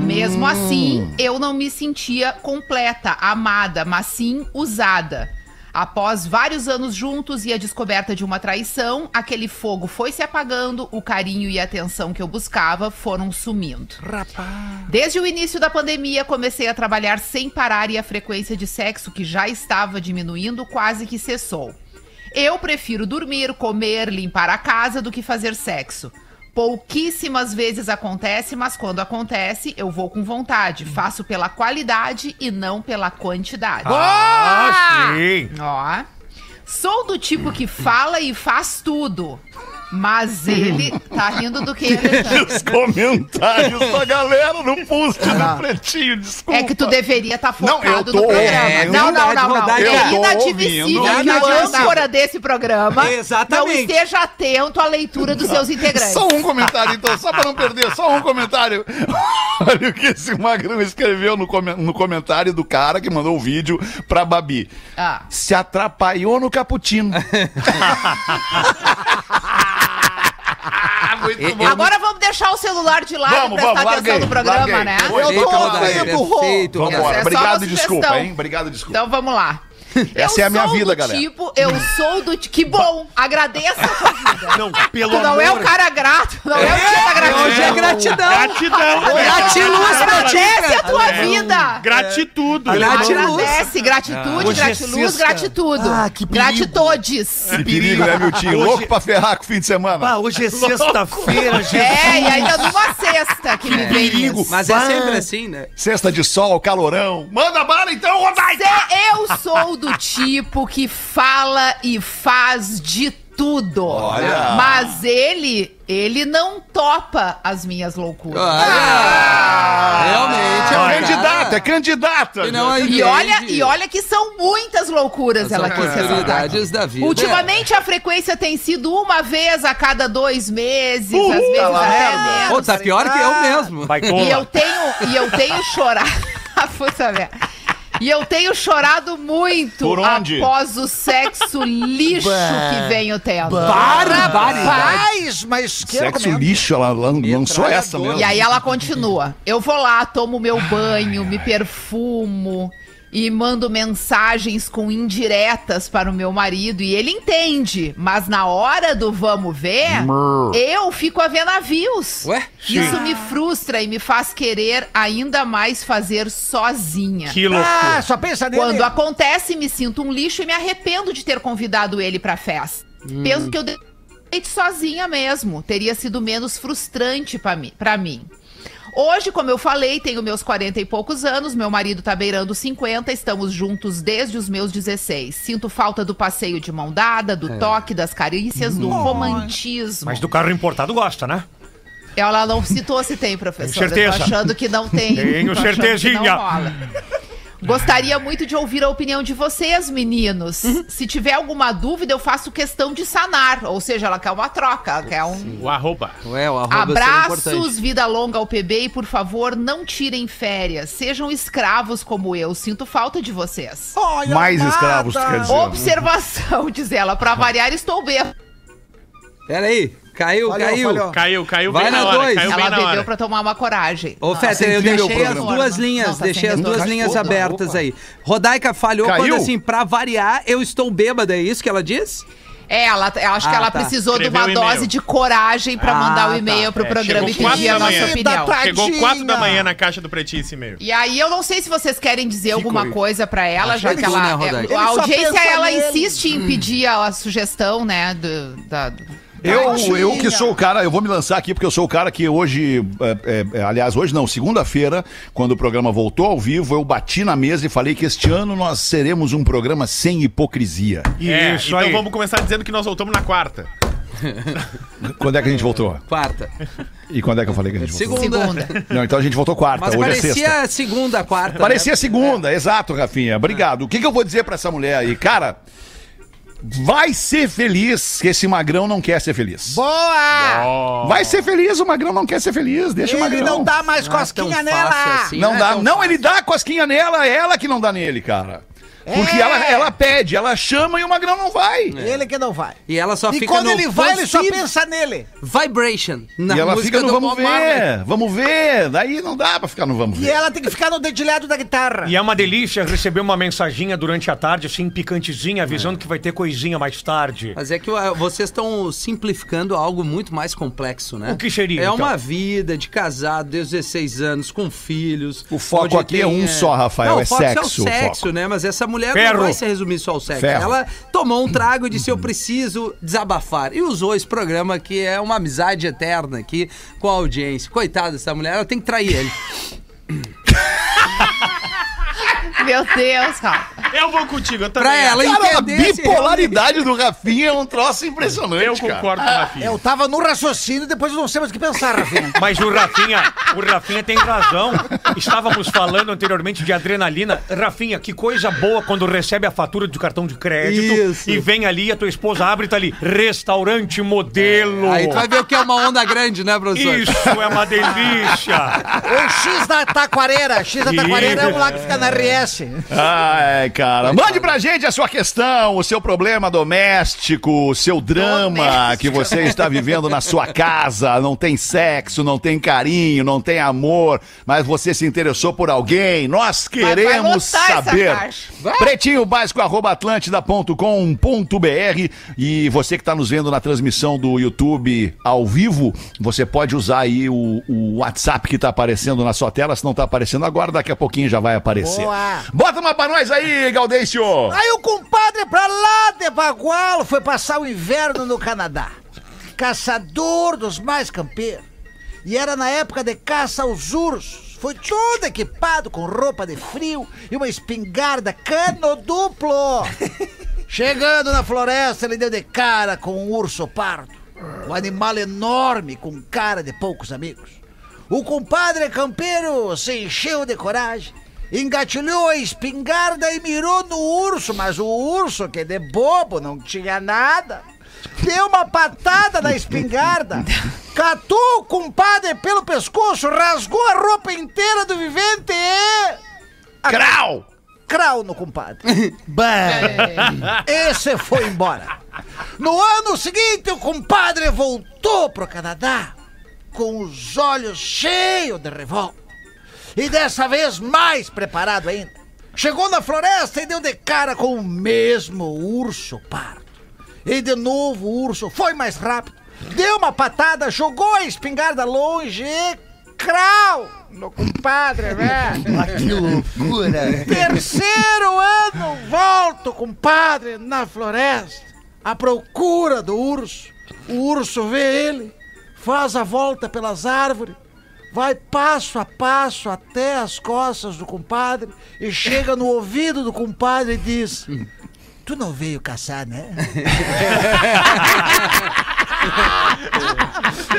Mesmo assim, eu não me sentia completa, amada, mas sim usada. Após vários anos juntos e a descoberta de uma traição, aquele fogo foi se apagando, o carinho e a atenção que eu buscava foram sumindo. Desde o início da pandemia, comecei a trabalhar sem parar e a frequência de sexo, que já estava diminuindo, quase que cessou. Eu prefiro dormir, comer, limpar a casa do que fazer sexo. Pouquíssimas vezes acontece, mas quando acontece, eu vou com vontade. Faço pela qualidade e não pela quantidade. Ah, sim. Ó. Sou do tipo que fala e faz tudo. Mas ele tá rindo do que, Alexandre? Os comentários da galera no post do Pretinho, desculpa. É que tu deveria estar Não, eu focado tô no programa. é não, não, não, não. É inadmissível que o âncora desse programa Exatamente. não esteja atento à leitura dos seus integrantes. Só um comentário, então, só pra não perder, só um comentário. <laughs> Olha o que esse magrão escreveu no, come- no comentário do cara que mandou o vídeo pra Babi. Ah. Se atrapalhou no cappuccino. <laughs> Muito bom. Agora vamos deixar o celular de lado Vamos, e prestar vamos, atenção larguei, no programa, larguei. né? Eu tô ouvindo, Rô. Vambora, só obrigado e desculpa, hein? Obrigado e desculpa. Então vamos lá. Essa eu é a minha sou vida, do galera. Tipo, eu sou do tipo. Que bom! Agradeça a tua vida. Não, pelo Tu não é o amor- cara grato, não é, o dia da gratidão. Hoje é gratidão. Gratidão. Gratiluz pra ti, Agradece a tua É. vida. Gratitude. Gratiluz. Agradece, gratitude, é gratiluz, sexta. gratitude. Ah, que perigo. Gratitodes. Que perigo, né, meu tio? Hoje- Louco pra ferrar com o fim de semana. Ah, hoje é sexta-feira, gente. É, e ainda numa sexta que me vem perigo. isso. Mas é sempre assim, né? Cesta de sol, calorão. Manda bala então, Rodaica! Eu sou do tipo que fala e faz de tudo. Olha. Mas ele, ele não topa as minhas loucuras. Olha, realmente É é um candidata, cara é candidata. que não E entende olha, e olha que são muitas loucuras as ela quis ressaltar. da vida. Ultimamente a frequência tem sido uma vez a cada dois meses, Uhul, às vezes lá. até Ô, menos. tá pior que eu mesmo. Vai E eu tenho, e eu tenho chorado. <laughs> Puta merda. E eu tenho chorado muito Por onde? após o sexo <laughs> lixo que venho tendo. Rapaz, mas que Sexo argumento. lixo, ela lan- lançou essa mesmo. E aí ela continua. Eu vou lá, tomo meu banho, me perfumo e mando mensagens com indiretas para o meu marido e ele entende, mas na hora do vamos ver, eu fico a ver navios. Ué? Isso me frustra e me faz querer ainda mais fazer sozinha. Que loucura. Ah, só pensa nele. Quando acontece, me sinto um lixo e me arrependo de ter convidado ele pra festa. Penso que eu sozinha mesmo. Teria sido menos frustrante pra mim. Hoje, como eu falei, tenho meus 40 e poucos anos, meu marido tá beirando 50, estamos juntos desde os meus 16. Sinto falta do passeio de mão dada, do toque, das carícias, do romantismo. Mas do carro importado gosta, né? Ela não citou se tem, professor. Tenho Eu tô certeza. achando que não tem. Tenho Tô Gostaria muito de ouvir a opinião de vocês, meninos. Uhum. Se tiver alguma dúvida, eu faço questão de sanar. Ou seja, ela quer uma troca, ela quer um. O arroba. Ué, o arroba Abraços, vida longa ao PB e, por favor, não tirem férias. Sejam escravos como eu. Sinto falta de vocês. Olha, Mais amada. escravos, quer dizer. Observação, diz ela. Pra variar, estou bem. Pera aí, caiu, Falhou, caiu. falhou. Caiu, caiu Vai bem na na hora. dois. Caiu Ela bebeu pra tomar uma coragem. Ô, Feta, eu incrível deixei as programa. duas linhas, Não, tá deixei as duas linhas Opa. abertas aí. Rodaica falhou Caiu? quando assim, pra variar, eu estou bêbada, é isso que ela diz? É, ela, eu acho que Ah, ela tá. precisou de Escreveu uma o e-mail. dose de coragem pra Ah, mandar o tá. e-mail pro É, programa e chegou pedir a quatro da nossa manhã. opinião. Tá- Chegou. 4 da manhã na caixa do Pretinho esse e-mail. E aí, eu não sei se vocês querem dizer alguma coisa. coisa pra ela, já que que ela. né, Rodaica? é, a audiência, ela nele. insiste em pedir a, a sugestão, né? Do, da, Eu, Tadinha. eu que sou o cara, eu vou me lançar aqui porque eu sou o cara que hoje, é, é, aliás, hoje não, segunda-feira, quando o programa voltou ao vivo, eu bati na mesa e falei que este ano nós seremos um programa sem hipocrisia. É, Isso então aí. vamos começar dizendo que nós voltamos na quarta. <laughs> Quando é que a gente voltou? Quarta. E quando é que eu falei que a gente voltou? Segunda. Não, então a gente voltou quarta, Mas hoje é sexta. parecia segunda, quarta. Parecia né? segunda, exato, Rafinha. Obrigado. O que, que eu vou dizer pra essa mulher aí? Cara, vai ser feliz que esse magrão não quer ser feliz. Boa! Vai ser feliz, o magrão não quer ser feliz. Deixa o Ele magrão. não dá mais Não é cosquinha tão nela. fácil assim. Não é dá. tão Não, ele dá cosquinha nela, é ela que não dá nele, cara. Porque É. ela, ela pede, ela chama e o magrão não vai. Ele que não vai. E ela só E fica quando no ele vai, ele só pensa nele. Vibration. Na e ela música fica no vamos Marley. ver, vamos ver. Daí não dá pra ficar no vamos E ver. ela tem que ficar no dedilhado da guitarra. E é uma delícia receber uma mensaginha durante a tarde, assim, picantezinha, avisando que vai ter coisinha mais tarde. Mas é que vocês estão simplificando algo muito mais complexo, né? O que seria, É então? uma vida de casado desde os 16 anos, com filhos. O foco aqui é um só, Rafael, Não, é o foco sexo, É o o sexo, foco. né? Mas essa mulher Ferro. não vai se resumir só ao sexo. Ferro. Ela tomou um trago e disse, eu preciso desabafar. E usou esse programa que é uma amizade eterna aqui com a audiência. Coitada dessa mulher, ela tem que trair ele. <laughs> Meu Deus, Rafa. Eu vou contigo, eu também. Pra ela acho. Cara, a entender bipolaridade do Rafinha é um troço impressionante, Eu cara. concordo com o Rafinha. Eu tava no raciocínio, depois eu não sei mais o que pensar, Rafinha. <laughs> Mas o Rafinha, o Rafinha tem razão. Estávamos falando anteriormente de adrenalina. Rafinha, que coisa boa quando recebe a fatura do cartão de crédito Isso. e vem ali e a tua esposa abre e tá ali, restaurante modelo. Aí tu vai ver o que é uma onda grande, né, professor? Isso é uma delícia. <laughs> O X da Taquareira. X da Taquareira é um lá que fica na RS. Ai, cara. Mande pra gente a sua questão, o seu problema doméstico, o seu drama que você está vivendo na sua casa. Não tem sexo, não tem carinho, não tem amor, mas você se interessou por alguém. Nós Vai- vai queremos lotar essa saber. caixa. Pretinho básico, arroba atlântida.com.br. E você que está nos vendo na transmissão do YouTube ao vivo, você pode usar aí o, o WhatsApp que está aparecendo na sua tela. Se não está aparecendo agora, daqui a pouquinho já vai aparecer. Boa. Bota uma pra nós aí, Gaudêncio! Aí o compadre pra lá de Bagualo foi passar o inverno no Canadá. Caçador dos mais campeiros. E era na época de caça aos ursos. Foi todo equipado com roupa de frio e uma espingarda cano duplo. <laughs> Chegando na floresta, ele deu de cara com um urso pardo. Um animal enorme com cara de poucos amigos. O compadre campeiro se encheu de coragem, engatilhou a espingarda e mirou no urso, mas o urso, que de bobo não tinha nada, deu uma patada na espingarda, <laughs> catou o compadre pelo pescoço, rasgou a roupa inteira do vivente e. Crau! Crau no compadre. <laughs> Bah, esse foi embora. No ano seguinte, o compadre voltou pro Canadá com os olhos cheios de revolta. E dessa vez mais preparado ainda. Chegou na floresta e deu de cara com o mesmo urso pardo. E de novo o urso foi mais rápido. Deu uma patada, jogou a espingarda longe e. Crau! No compadre, velho. <laughs> Que loucura. Terceiro ano, volto, compadre, na floresta, à procura do urso. O urso vê ele, faz a volta pelas árvores, vai passo a passo até as costas do compadre e chega no ouvido do compadre e diz: Tu não veio caçar, né? <laughs>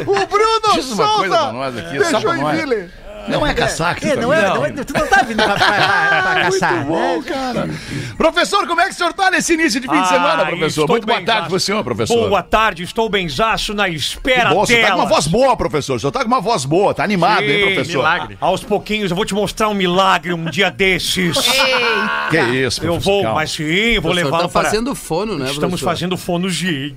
o Bruno Diz uma coisa pra Souza nós aqui, de só pra nós. Joinville. Não é caçar que É, tu não tá é, vindo. não é, tu não tá vindo pra, pra- <laughs> pra- caçar, Muito bom, né? cara. Professor, como é que o senhor tá nesse início de fim de semana, Ah, professor? Muito boa tarde pro senhor, professor. Boa tarde, estou benzaço na espera bom, o senhor tá com uma voz boa, professor. O senhor tá com uma voz boa, tá animado, hein, Sim, professor? milagre. Aos pouquinhos eu vou te mostrar um milagre um dia desses. <laughs> Eita. Que isso, Eu professor. vou, calma. mas sim, vou Professor, levar tá para... fazendo fono, né, Estamos professor? fazendo fonogia.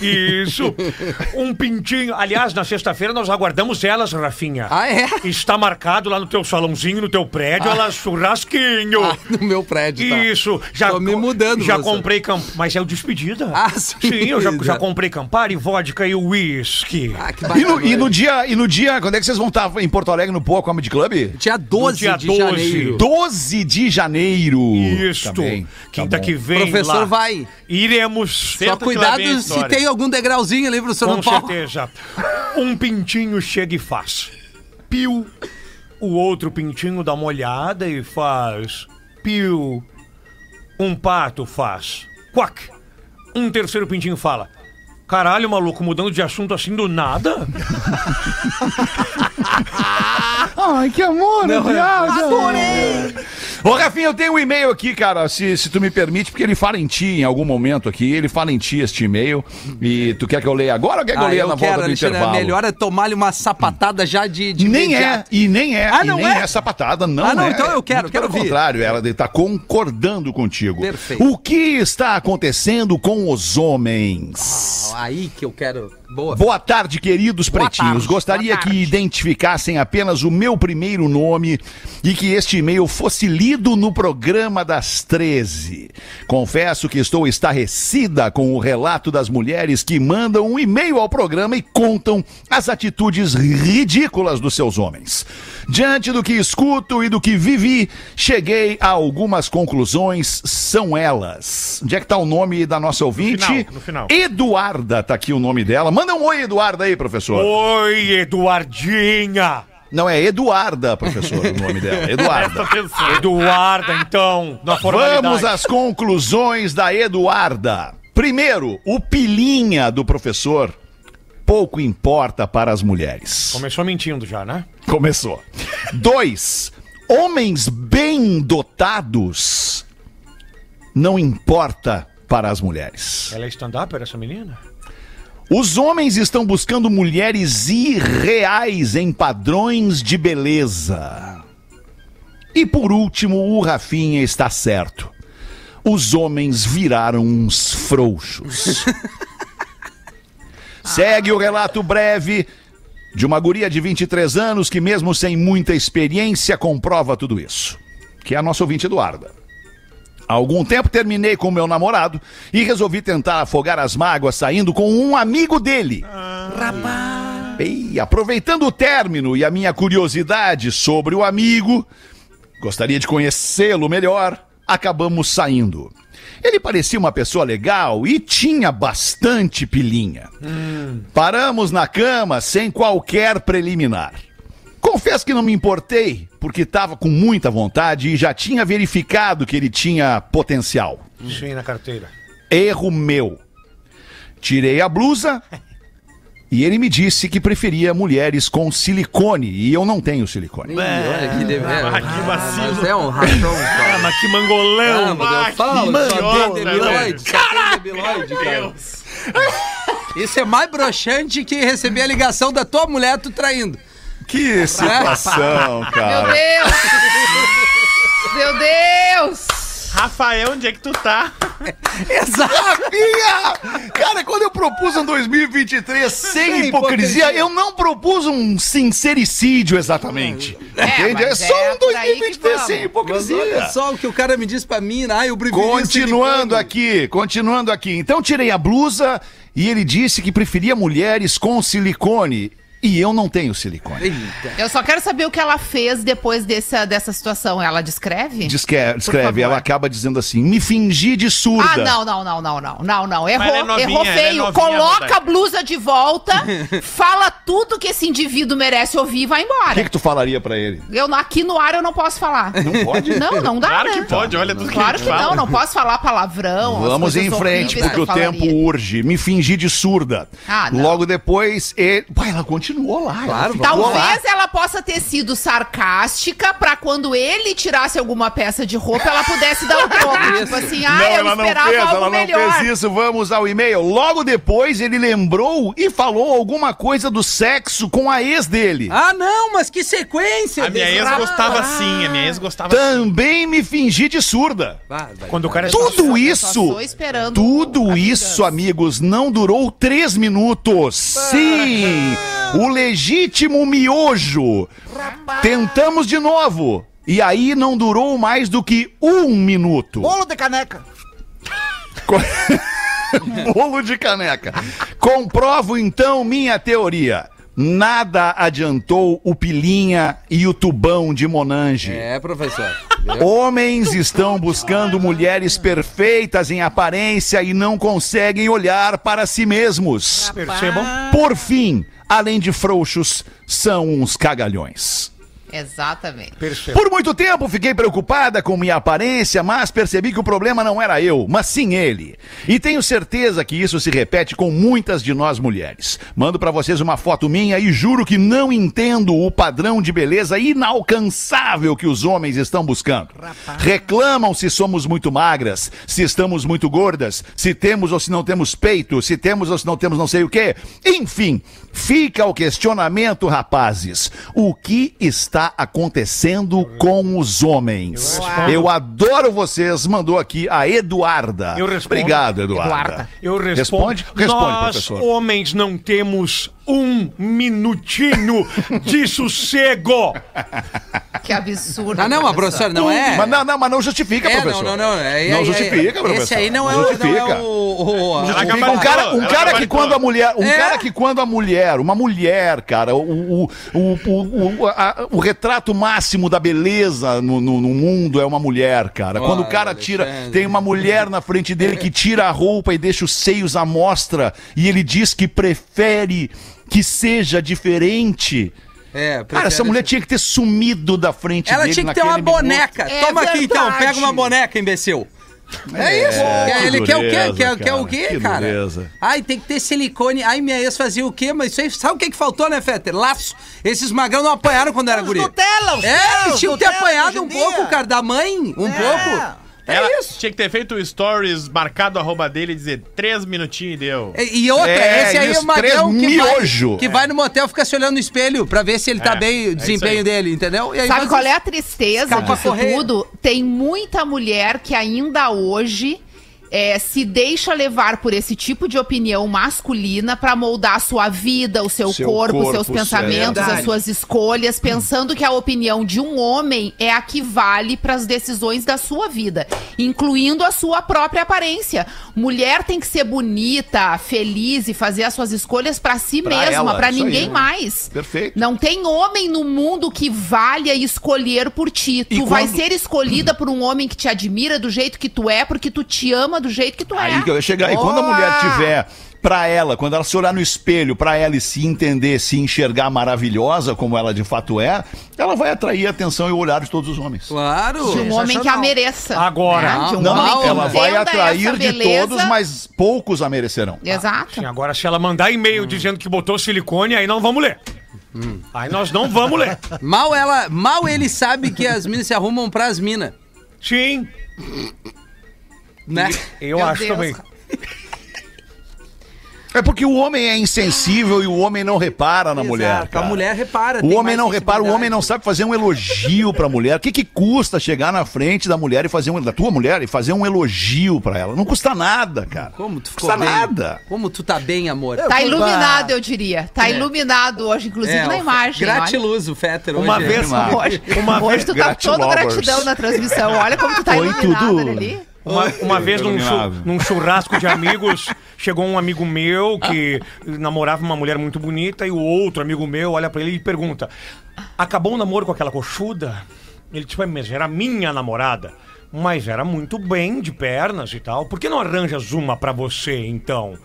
Isso. <laughs> Um pintinho. Aliás, na sexta-feira nós aguardamos elas, Rafinha. Ah, é? Está marcado lá no teu salãozinho, no teu prédio, elas churrasquinho. Ah, no meu prédio, tá. Isso, já Tô me mudando, Já professor. comprei camp... Mas é o despedida. Ah, <laughs> sim. Sim, eu já, já comprei Campari, vodka e whisky. Ah, que E bacana. no, e no dia, e no dia, quando é que vocês vão estar em Porto Alegre no Poa Comedy Club? Dia 12 No dia de 12. janeiro. 12 de janeiro. Isto. Tá bem, tá Quinta bom. que vem Professor lá. vai. Iremos. Só cuidado se tem algum degrauzinho ali, professor, Com certeza. Um pintinho chega e faz. Piu. O outro pintinho dá uma olhada e faz. Piu. Um pato faz. Quack. Um terceiro pintinho fala. Caralho, maluco, mudando de assunto assim do nada? <laughs> <laughs> Ai, que amor, Não, é- Deus. Ô, Rafinha, eu tenho um e-mail aqui, cara, se, se tu me permite, porque ele fala em ti em algum momento aqui. Ele fala em ti este e-mail. E tu quer que eu leia agora ou quer que eu Ah, leia eu na quero, volta do Alexandre, intervalo? é melhor é tomar-lhe uma sapatada já de, de Nem é, imediato. e nem é, Ah, e não nem é? é sapatada, não Ah, não, é. então eu quero, Muito quero Pelo ouvir. contrário, ela está concordando contigo. Perfeito. O que está acontecendo com os homens? Ah, Aí que eu quero. Boa. Boa tarde, queridos Boa pretinhos. tarde, Gostaria que identificassem apenas o meu primeiro nome e que este e-mail fosse lido no programa das 13. Confesso que estou estarrecida com o relato das mulheres que mandam um e-mail ao programa e contam as atitudes ridículas dos seus homens. Diante do que escuto e do que vivi, cheguei a algumas conclusões, são elas. Onde é que tá o nome da nossa ouvinte? final, no final. Eduarda, tá aqui o nome dela. Manda um oi, Eduarda, aí, professor. Oi, Eduardinha! Não, é Eduarda, professor, o nome dela. <laughs> Eduarda. Eduarda, então, na formalidade. Vamos às conclusões da Eduarda. Primeiro, o pilinha do professor pouco importa para as mulheres. Começou mentindo já, né? Começou. Dois, homens bem dotados não importa para as mulheres. Ela é stand-up, essa menina? Os homens estão buscando mulheres irreais em padrões de beleza. E por último, o Rafinha está certo. Os homens viraram uns frouxos. <laughs> Segue o relato breve de uma guria de 23 anos que, mesmo sem muita experiência, comprova tudo isso. Que é a nossa ouvinte Eduarda. Há algum tempo terminei com meu namorado e resolvi tentar afogar as mágoas saindo com um amigo dele. Ei, aproveitando o término e a minha curiosidade sobre o amigo, gostaria de conhecê-lo melhor, acabamos saindo. Ele parecia uma pessoa legal e tinha bastante pilinha. Paramos na cama sem qualquer preliminar. Confesso que não me importei, porque estava com muita vontade e já tinha verificado que ele tinha potencial. Sim, na carteira. Erro meu. Tirei a blusa e ele me disse que preferia mulheres com silicone e eu não tenho silicone. Ih, olha que dever. Ah, que vacilo. mas é um ratão, Ah, cara. mas que mangolão! Ah, mas eu Ah, falo, que só idiota, tem debilóide, velho. só tem debilóide, cara. Isso é mais broxante que receber a ligação da tua mulher tu traindo. Que situação, Meu cara. Deus! Meu Deus! Rafael, onde é que tu tá? <laughs> Exato! Cara, quando eu propus um 2023 sem Sem hipocrisia, hipocrisia. eu não propus um sincericídio exatamente. Entende? É mas só é um por aí que 2023 vamos. sem Mas hipocrisia. olha só o que o cara me disse pra mim, ah, eu preferia Continuando aqui, continuando aqui. Então tirei a blusa e ele disse que preferia mulheres com silicone. E eu não tenho silicone. Eita. Eu só quero saber o que ela fez depois dessa, dessa situação. Ela descreve? Descreve, descreve ela acaba dizendo assim: me fingi de surda. Ah, não, não, não, não, não, não, não. Ela é Errou, novinha, errou é feio. novinha, Coloca a blusa de volta, <laughs> fala tudo que esse indivíduo merece ouvir e vai O que, embora. que tu falaria pra ele? Eu, aqui no ar eu não posso falar. Não pode? Não, não dá, Claro né? que pode, olha tudo Claro que que não, não posso falar palavrão. Vamos em frente, porque o tempo urge. Me fingi de surda. Ah, não. Logo depois, ele... Pai, ela continuou lá. Claro, ela ficou lá. Talvez ela possa ter sido sarcástica pra quando ele tirasse alguma peça de roupa, ela pudesse dar <laughs> o troco. tipo assim, ah, não, eu ela não esperava fez, algo ela não melhor. fez isso. Vamos ao e-mail. Logo depois, ele lembrou e falou alguma coisa do sexo com a ex dele. Ah, não, mas que sequência! A minha ex gostava assim, a minha ex gostava assim. Também me fingi de surda. Vai, vai. Quando o cara é Tudo só isso, tudo isso, amigos, não durou três minutos. Sim, o legítimo miojo. Tentamos de novo. E aí não durou mais do que um minuto. Bolo de caneca. <laughs> Bolo de caneca. Comprovo então minha teoria. Nada adiantou o Pilinha e o Tubão de Monange. É, professor. <laughs> Homens estão buscando mulheres perfeitas em aparência e não conseguem olhar para si mesmos. Percebam. Por fim, além de frouxos, são uns cagalhões. Exatamente. Percebo. Por muito tempo fiquei preocupada com minha aparência, mas percebi que o problema não era eu, mas sim ele. E tenho certeza que isso se repete com muitas de nós mulheres. Mando pra vocês uma foto minha e juro que não entendo o padrão de beleza inalcançável que os homens estão buscando. Reclamam se somos muito magras, se estamos muito gordas, se temos ou se não temos peito, se temos ou se não temos não sei o quê. Enfim, fica o questionamento, rapazes. O que está acontecendo com os homens? Eu adoro vocês, mandou aqui a Eduarda. Eu respondo. Obrigado, Eduarda. Eduarda. Eu respondo. Responde? Responde, Nós, professor. homens, não temos um minutinho de sossego. Que absurdo. Ah, não, mas professor, não é. Mas não, não, mas não justifica, É, professor. não, não, não. É, não é, justifica, é, professor. Esse aí não é, Não o, não justifica. é o, o- Ela Justifica. gabaritou, um cara, um cara que quando a mulher, um É. cara que quando a mulher, uma mulher, cara, o, o, o, o, o, a- o retrato máximo da beleza no, no, no mundo é uma mulher, cara. Quando o cara tira, tem uma mulher na frente dele que tira a roupa e deixa os seios à mostra e ele diz que prefere que seja diferente. É, Cara, essa mulher tinha que ter sumido da frente Ela dele tinha que ter uma minuto. boneca. É Toma aqui então, verdade. pega uma boneca, imbecil. É, isso. que ele quer o quê? dureza, Quer, quer o cara, quê, que cara? dureza. Ai, tem que ter silicone. Ai, minha ex fazia o quê? Mas isso aí, sabe o que, que faltou, né, Fetter? Laço. Esses magrão não apanharam quando era Os guri. Nutella, os É, eles tinham que ter apanhado um dia. pouco, cara, da mãe. Um É. É Ela isso. tinha que ter feito stories marcado a arroba dele e dizer três minutinhos e deu. E e outra, É, esse aí é isso, o magrão três que vai, miojo. que vai no motel fica se olhando no espelho pra ver se ele tá É, bem, é o desempenho isso aí. dele, entendeu? E aí Sabe qual é a tristeza Escapa disso tudo? Tem muita mulher que ainda hoje é, se deixa levar por esse tipo de opinião masculina pra moldar a sua vida, o seu, Seu corpo, os corpo, seus pensamentos, verdade. as suas escolhas, pensando que a opinião de um homem é a que vale pras decisões da sua vida, incluindo a sua própria aparência. Mulher tem que ser bonita, feliz e fazer as suas escolhas pra si Pra mesma, pra isso aí. ninguém mais. Perfeito. Não tem homem no mundo que valha escolher por ti. Tu E vai quando- ser escolhida por um homem que te admira do jeito que tu é, porque tu te ama do jeito que tu é. Aí que eu ia chegar. E quando a mulher tiver pra ela, quando ela se olhar no espelho pra ela e se entender, se enxergar maravilhosa como ela de fato é, ela vai atrair a atenção e o olhar de todos os homens. Claro. De um homem que a mereça. Agora. né? De um Não, homem que ela vai atrair de todos, mas poucos a merecerão. Exato. Sim, agora se ela mandar e-mail dizendo que botou silicone, aí não vamos ler. Aí nós não vamos ler. Mal ela, mal ele sabe que as minas se arrumam pras minas, Sim, né? eu Meu acho Deus. também. É porque o homem é insensível e o homem não repara na mulher. Exato, cara. A mulher repara. O homem não repara, o homem não sabe fazer um elogio pra mulher. O que, que custa chegar na frente da mulher e fazer um da tua mulher e fazer um elogio pra ela? Não custa nada, cara. Como tu ficou custa bem? nada. Como tu tá bem, amor? Tá iluminado, eu diria. Tá É. iluminado hoje, inclusive É, na imagem. Gratiluz o Fetter hoje. Uma é. vez. Hoje, uma hoje vez, tu tá todo Gratilovers. gratidão na transmissão. Olha como tu tá Oi, iluminado tudo. olha ali. Uma, uma vez num, chu- num churrasco de amigos, <laughs> chegou um amigo meu que namorava uma mulher muito bonita e o outro amigo meu olha pra ele e pergunta: Acabou o namoro com aquela coxuda? Ele tipo, "É, mas era minha namorada. Mas era muito bem de pernas e tal. Por que não arranjas uma pra você, então?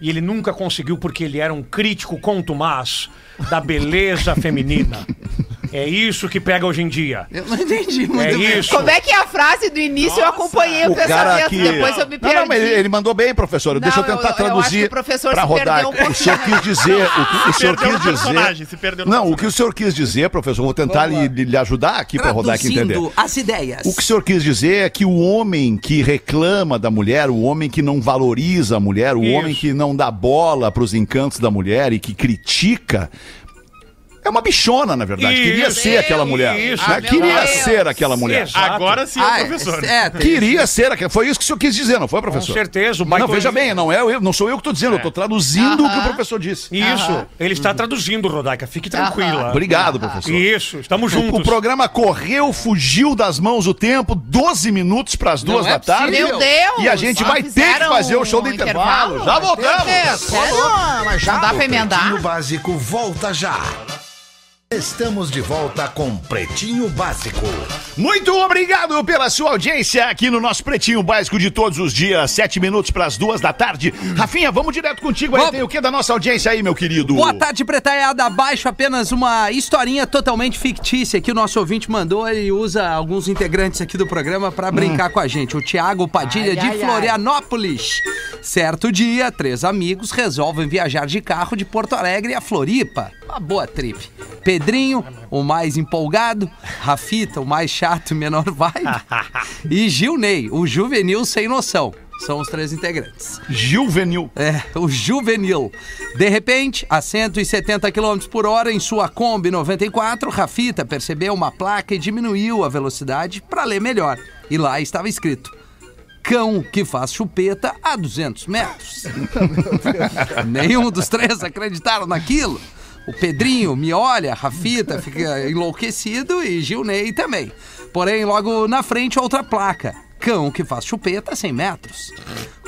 E ele nunca conseguiu porque ele era um crítico contumaz da beleza feminina. É isso que pega hoje em dia. Eu não entendi muito É bem. isso. Como é que é a frase do início? eu acompanhei o, O pensamento, que... depois eu me não, perdi. não, mas ele, ele mandou bem, professor. Deixa eu Não, tentar eu- eu acho que traduzir se rodar. perdeu um o senhor quis dizer... O que o Se senhor quis dizer... se perdeu Não, o que o senhor quis dizer, professor, vou tentar lhe, lhe ajudar aqui pra rodar aqui entender. As ideias. O que o senhor quis dizer é que o homem que reclama da mulher, o homem que não valoriza a mulher, o Isso. homem que não dá bola pros encantos da mulher e que critica. É uma bichona, na verdade. Queria Isso. ser aquela mulher. Isso. né? Ah, Queria Deus. ser aquela mulher. Exato. Agora sim, Ah, é o professor. É, tem- Queria ser aquela. Foi isso que o senhor quis dizer, não foi, professor? certeza, o Mas não, veja bem, não, é eu, não sou eu que estou dizendo, eu estou traduzindo o que o professor disse. Isso, ele está traduzindo, Rodaica. Fique tranquila. Obrigado, professor. Isso, estamos O juntos. programa correu, fugiu das mãos o tempo, 12 minutos para as duas é da tarde. Meu Deus! E a gente Só vai ter que fazer o show do um intervalo. intervalo? Já voltamos. Sério? mas já dá pra emendar? Pretinho Básico volta já. Estamos de volta com Pretinho Básico. Muito obrigado pela sua audiência aqui no nosso Pretinho Básico de todos os dias, sete minutos para as duas da tarde. Rafinha, vamos direto contigo aí. Tem o que da nossa audiência aí, meu querido? Boa tarde, pretaiada. Abaixo apenas uma historinha totalmente fictícia que o nosso ouvinte mandou. Ele usa alguns integrantes aqui do programa para brincar com a gente. O Tiago Padilha Ai, de ai, ai. Florianópolis. Certo dia, três amigos resolvem viajar de carro de Porto Alegre a Floripa. Uma boa trip. Pedrinho, o mais empolgado. Rafita, o mais chato e menor vibe. <laughs> e Gilney, o juvenil sem noção. São os três integrantes. Juvenil. É, o juvenil. De repente, a 170 km por hora em sua Kombi 94, Rafita percebeu uma placa e diminuiu a velocidade para ler melhor. E lá estava escrito: Cão que faz chupeta a 200 metros. <laughs> Nenhum dos três acreditaram naquilo. O Pedrinho me olha, Rafita fica enlouquecido e Gilney também. Porém, logo na frente, outra placa. Cão que faz chupeta a 100 metros.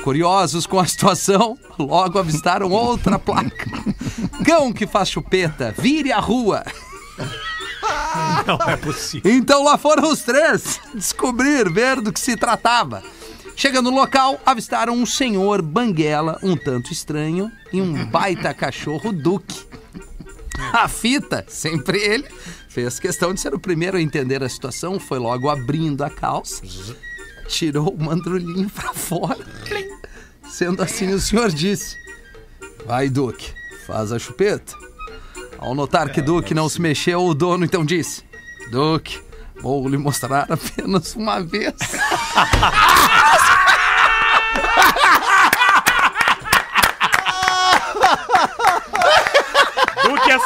Curiosos com a situação, logo avistaram outra placa. Cão que faz chupeta, vire a rua. Não é possível. Então lá foram os três descobrir, ver do que se tratava. Chegando no local, avistaram um senhor banguela, um tanto estranho, e um baita cachorro duque. <laughs> A fita, sempre ele, fez questão de ser o primeiro a entender a situação, foi logo abrindo a calça, tirou o mandrulhinho pra fora. Sendo assim, o senhor disse: Vai, Duque, faz a chupeta. Ao notar que Duque não se mexeu, o dono então disse: Duque, vou lhe mostrar apenas uma vez. <laughs> <laughs>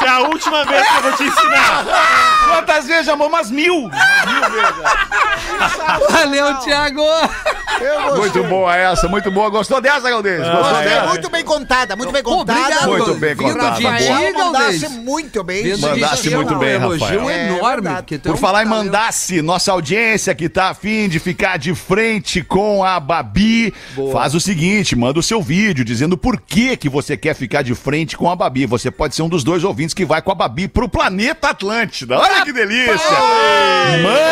é a última vez que eu vou te ensinar. Quantas vezes, amor? Umas mil. Valeu, Thiago! Muito boa essa, muito boa. Gostou dessa, Galdês? Gostou Gostei, dessa? muito bem contada, muito bem contada. Obrigado, Muito bem contada, boa. Rafael mandasse muito bem. Mandasse muito um bem, elogio Rafael. É enorme. tu é Por um falar em mandasse, nossa audiência que tá afim de ficar de frente com a Babi, faz o seguinte, manda o seu vídeo dizendo por que que você quer ficar de frente com a Babi. Você pode ser um dos dois ouvintes que vai com a Babi pro planeta Atlântida. Olha que delícia!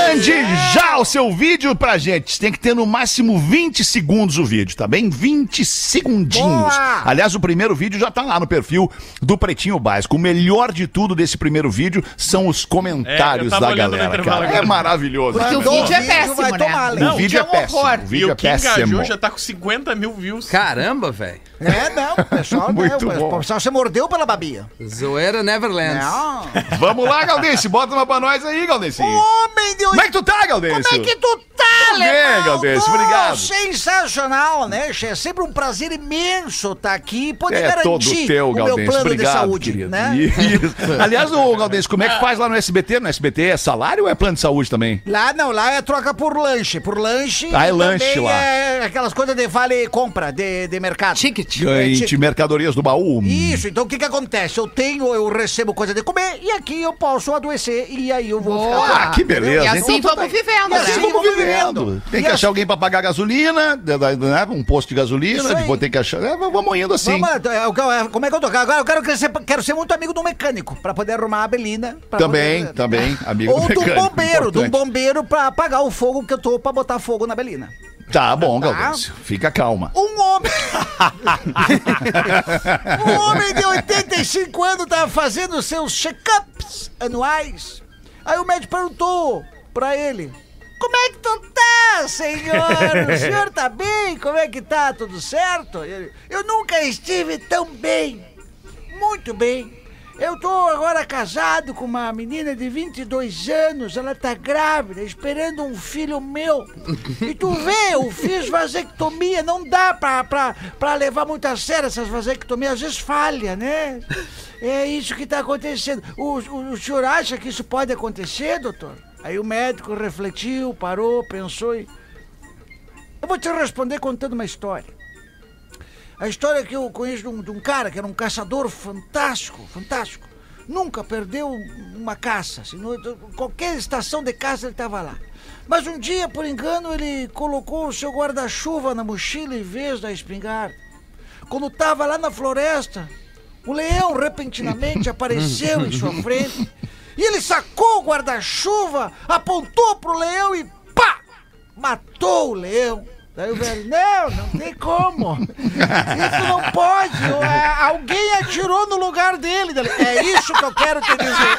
Mande já o seu vídeo pra gente. Tem que ter no máximo 20 segundos o vídeo, tá bem? 20 segundinhos. Boa! Aliás, o primeiro vídeo já tá lá no perfil do Pretinho Básico. O melhor de tudo desse primeiro vídeo são os comentários É, da galera, cara. É maravilhoso. Porque o Mandou vídeo é vídeo, péssimo, vai né? tomar, O vídeo é um péssimo. horror. O vídeo é o que engajou péssimo. já tá com 50 mil views. Caramba, velho. É, não, o pessoal, <laughs> né, Muito o bom. pessoal se mordeu pela babia. Zoeira Neverlands. Não. Vamos lá, Galdense. Bota uma pra nós aí, Galdense. Homem de Como é que tu tá, Galdense? Como é que tu tá, Alemão? Galdense, obrigado. Sensacional, né? É sempre um prazer imenso estar aqui e poder É garantir todo teu, o meu Galdense. plano Obrigado, de saúde, querido. né? Isso. <laughs> Aliás, o Galdense, como é que faz lá no SBT? No SBT é salário ou é plano de saúde também? Lá não, lá é troca por lanche. Por lanche. Ah, é lanche também lá. É aquelas coisas de vale compra, de, de mercado. Ticket. Gente, mercadorias do baú. Isso, então o que que acontece? Eu tenho, eu recebo coisa de comer e aqui eu posso adoecer e aí eu vou Boa. ficar. Ah, que beleza, E hein? assim Tudo vamos bem. vivendo, E assim né? vamos vivendo. Tem E que assim- achar alguém pra pagar gasolina, né, né, um posto de gasolina, aí. vou ter que achar. é, vamos indo assim. Vamos, é, é, como é que eu tô? Agora eu quero ser, quero ser muito amigo do mecânico pra poder arrumar a Belina. pra Também, poder- também, amigo Ou do de um mecânico, bombeiro, de um importante. bombeiro pra apagar o fogo que eu tô pra botar fogo na Belina. Tá bom, Tá. Fica calma. Um homem. <laughs> um homem de 85 anos tava fazendo seus check-ups anuais. Aí o médico perguntou pra ele: Como é que tu tá, senhor? O senhor tá bem? Como é que tá? Tudo certo? Ele, Eu nunca estive tão bem. Muito bem. Eu tô agora casado com uma menina de 22 anos, ela tá grávida, esperando um filho meu. E tu vê, eu fiz vasectomia, não dá pra, pra, pra levar muito a sério essas vasectomias, às vezes falha, né? É isso que tá acontecendo. O, o, o senhor acha que isso pode acontecer, doutor? Aí o médico refletiu, parou, pensou e. Eu vou te responder contando uma história. A história que eu conheço de um, de um cara que era um caçador fantástico, fantástico. Nunca perdeu uma caça. assim, qualquer estação de caça ele estava lá. Mas um dia, por engano, ele colocou o seu guarda-chuva na mochila em vez da espingarda. Quando estava lá na floresta, o leão repentinamente <laughs> apareceu em sua frente E ele sacou o guarda-chuva, apontou pro leão e pá! Matou o leão. Daí o velho, não, não tem como. Isso não pode. é, Alguém atirou no lugar dele. Daí, É isso que eu quero te dizer.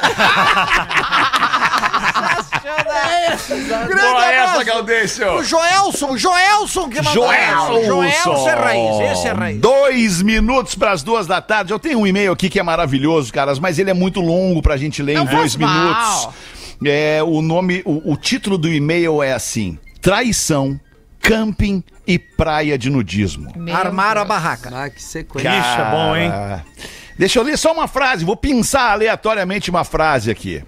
É <laughs> isso. Grande Boa essa. Gaudêncio. O Joelson, Joelson que mandou. Joelson. Joelson é raiz, esse é raiz. Dois minutos para as duas da tarde. Eu tenho um e-mail aqui que é maravilhoso, caras, mas ele é muito longo pra gente ler Não em dois mal. minutos. É, o nome, o, o título do e-mail é assim: Traição, camping e praia de nudismo. Meu Armaram a Deus. barraca. Ah, que sequência. É bom, hein? Cara, Deixa eu ler só uma frase, vou pensar aleatoriamente uma frase aqui.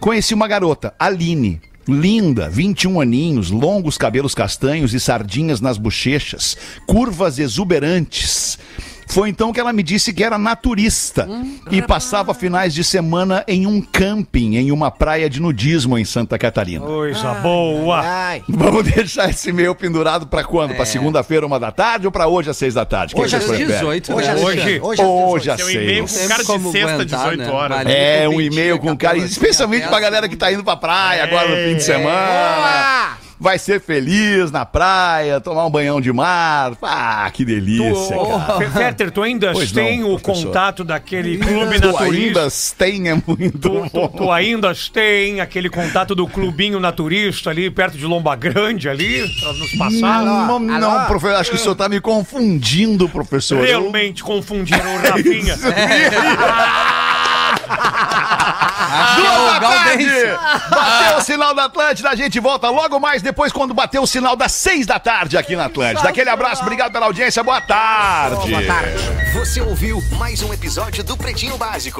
Conheci uma garota, Aline. Linda, 21 aninhos, longos cabelos castanhos e sardinhas nas bochechas, curvas exuberantes. Foi então que ela me disse que era naturista e passava finais de semana em um camping, em uma praia de nudismo em Santa Catarina. Coisa boa. Ai. Vamos deixar esse e-mail pendurado pra quando? Pra segunda-feira, uma da tarde ou pra hoje às seis da tarde? Que Hoje às você prefere? 18, Hoje né? às Hoje- hoje às Hoje 18. às Seu e-mail seis. com cara de sexta, aguentar, 18 né? horas. Vale. É, um e-mail com cara, especialmente assim, pra a galera que tá indo pra praia agora no fim de semana. Boa! Vai ser feliz na praia, tomar um banhão de mar. Ah, que delícia, cara. Fe- Fetter, tu ainda Pois tem não, o professor. contato daquele clube Tu naturista? ainda tem é muito Tu, tu, bom. tu ainda tem aquele contato do clubinho naturista ali perto de Lomba Grande ali, pra nos passar? Não, não, professor, acho que o senhor tá me confundindo, professor. Eu- Realmente confundiram o <laughs> Rafinha. <laughs> É Duas da tarde! Bateu o sinal da Atlântida, a gente volta logo mais depois quando bater o sinal das seis da tarde aqui na Atlântida. Aquele abraço, obrigado pela audiência, boa tarde. Você ouviu mais um episódio do Pretinho Básico.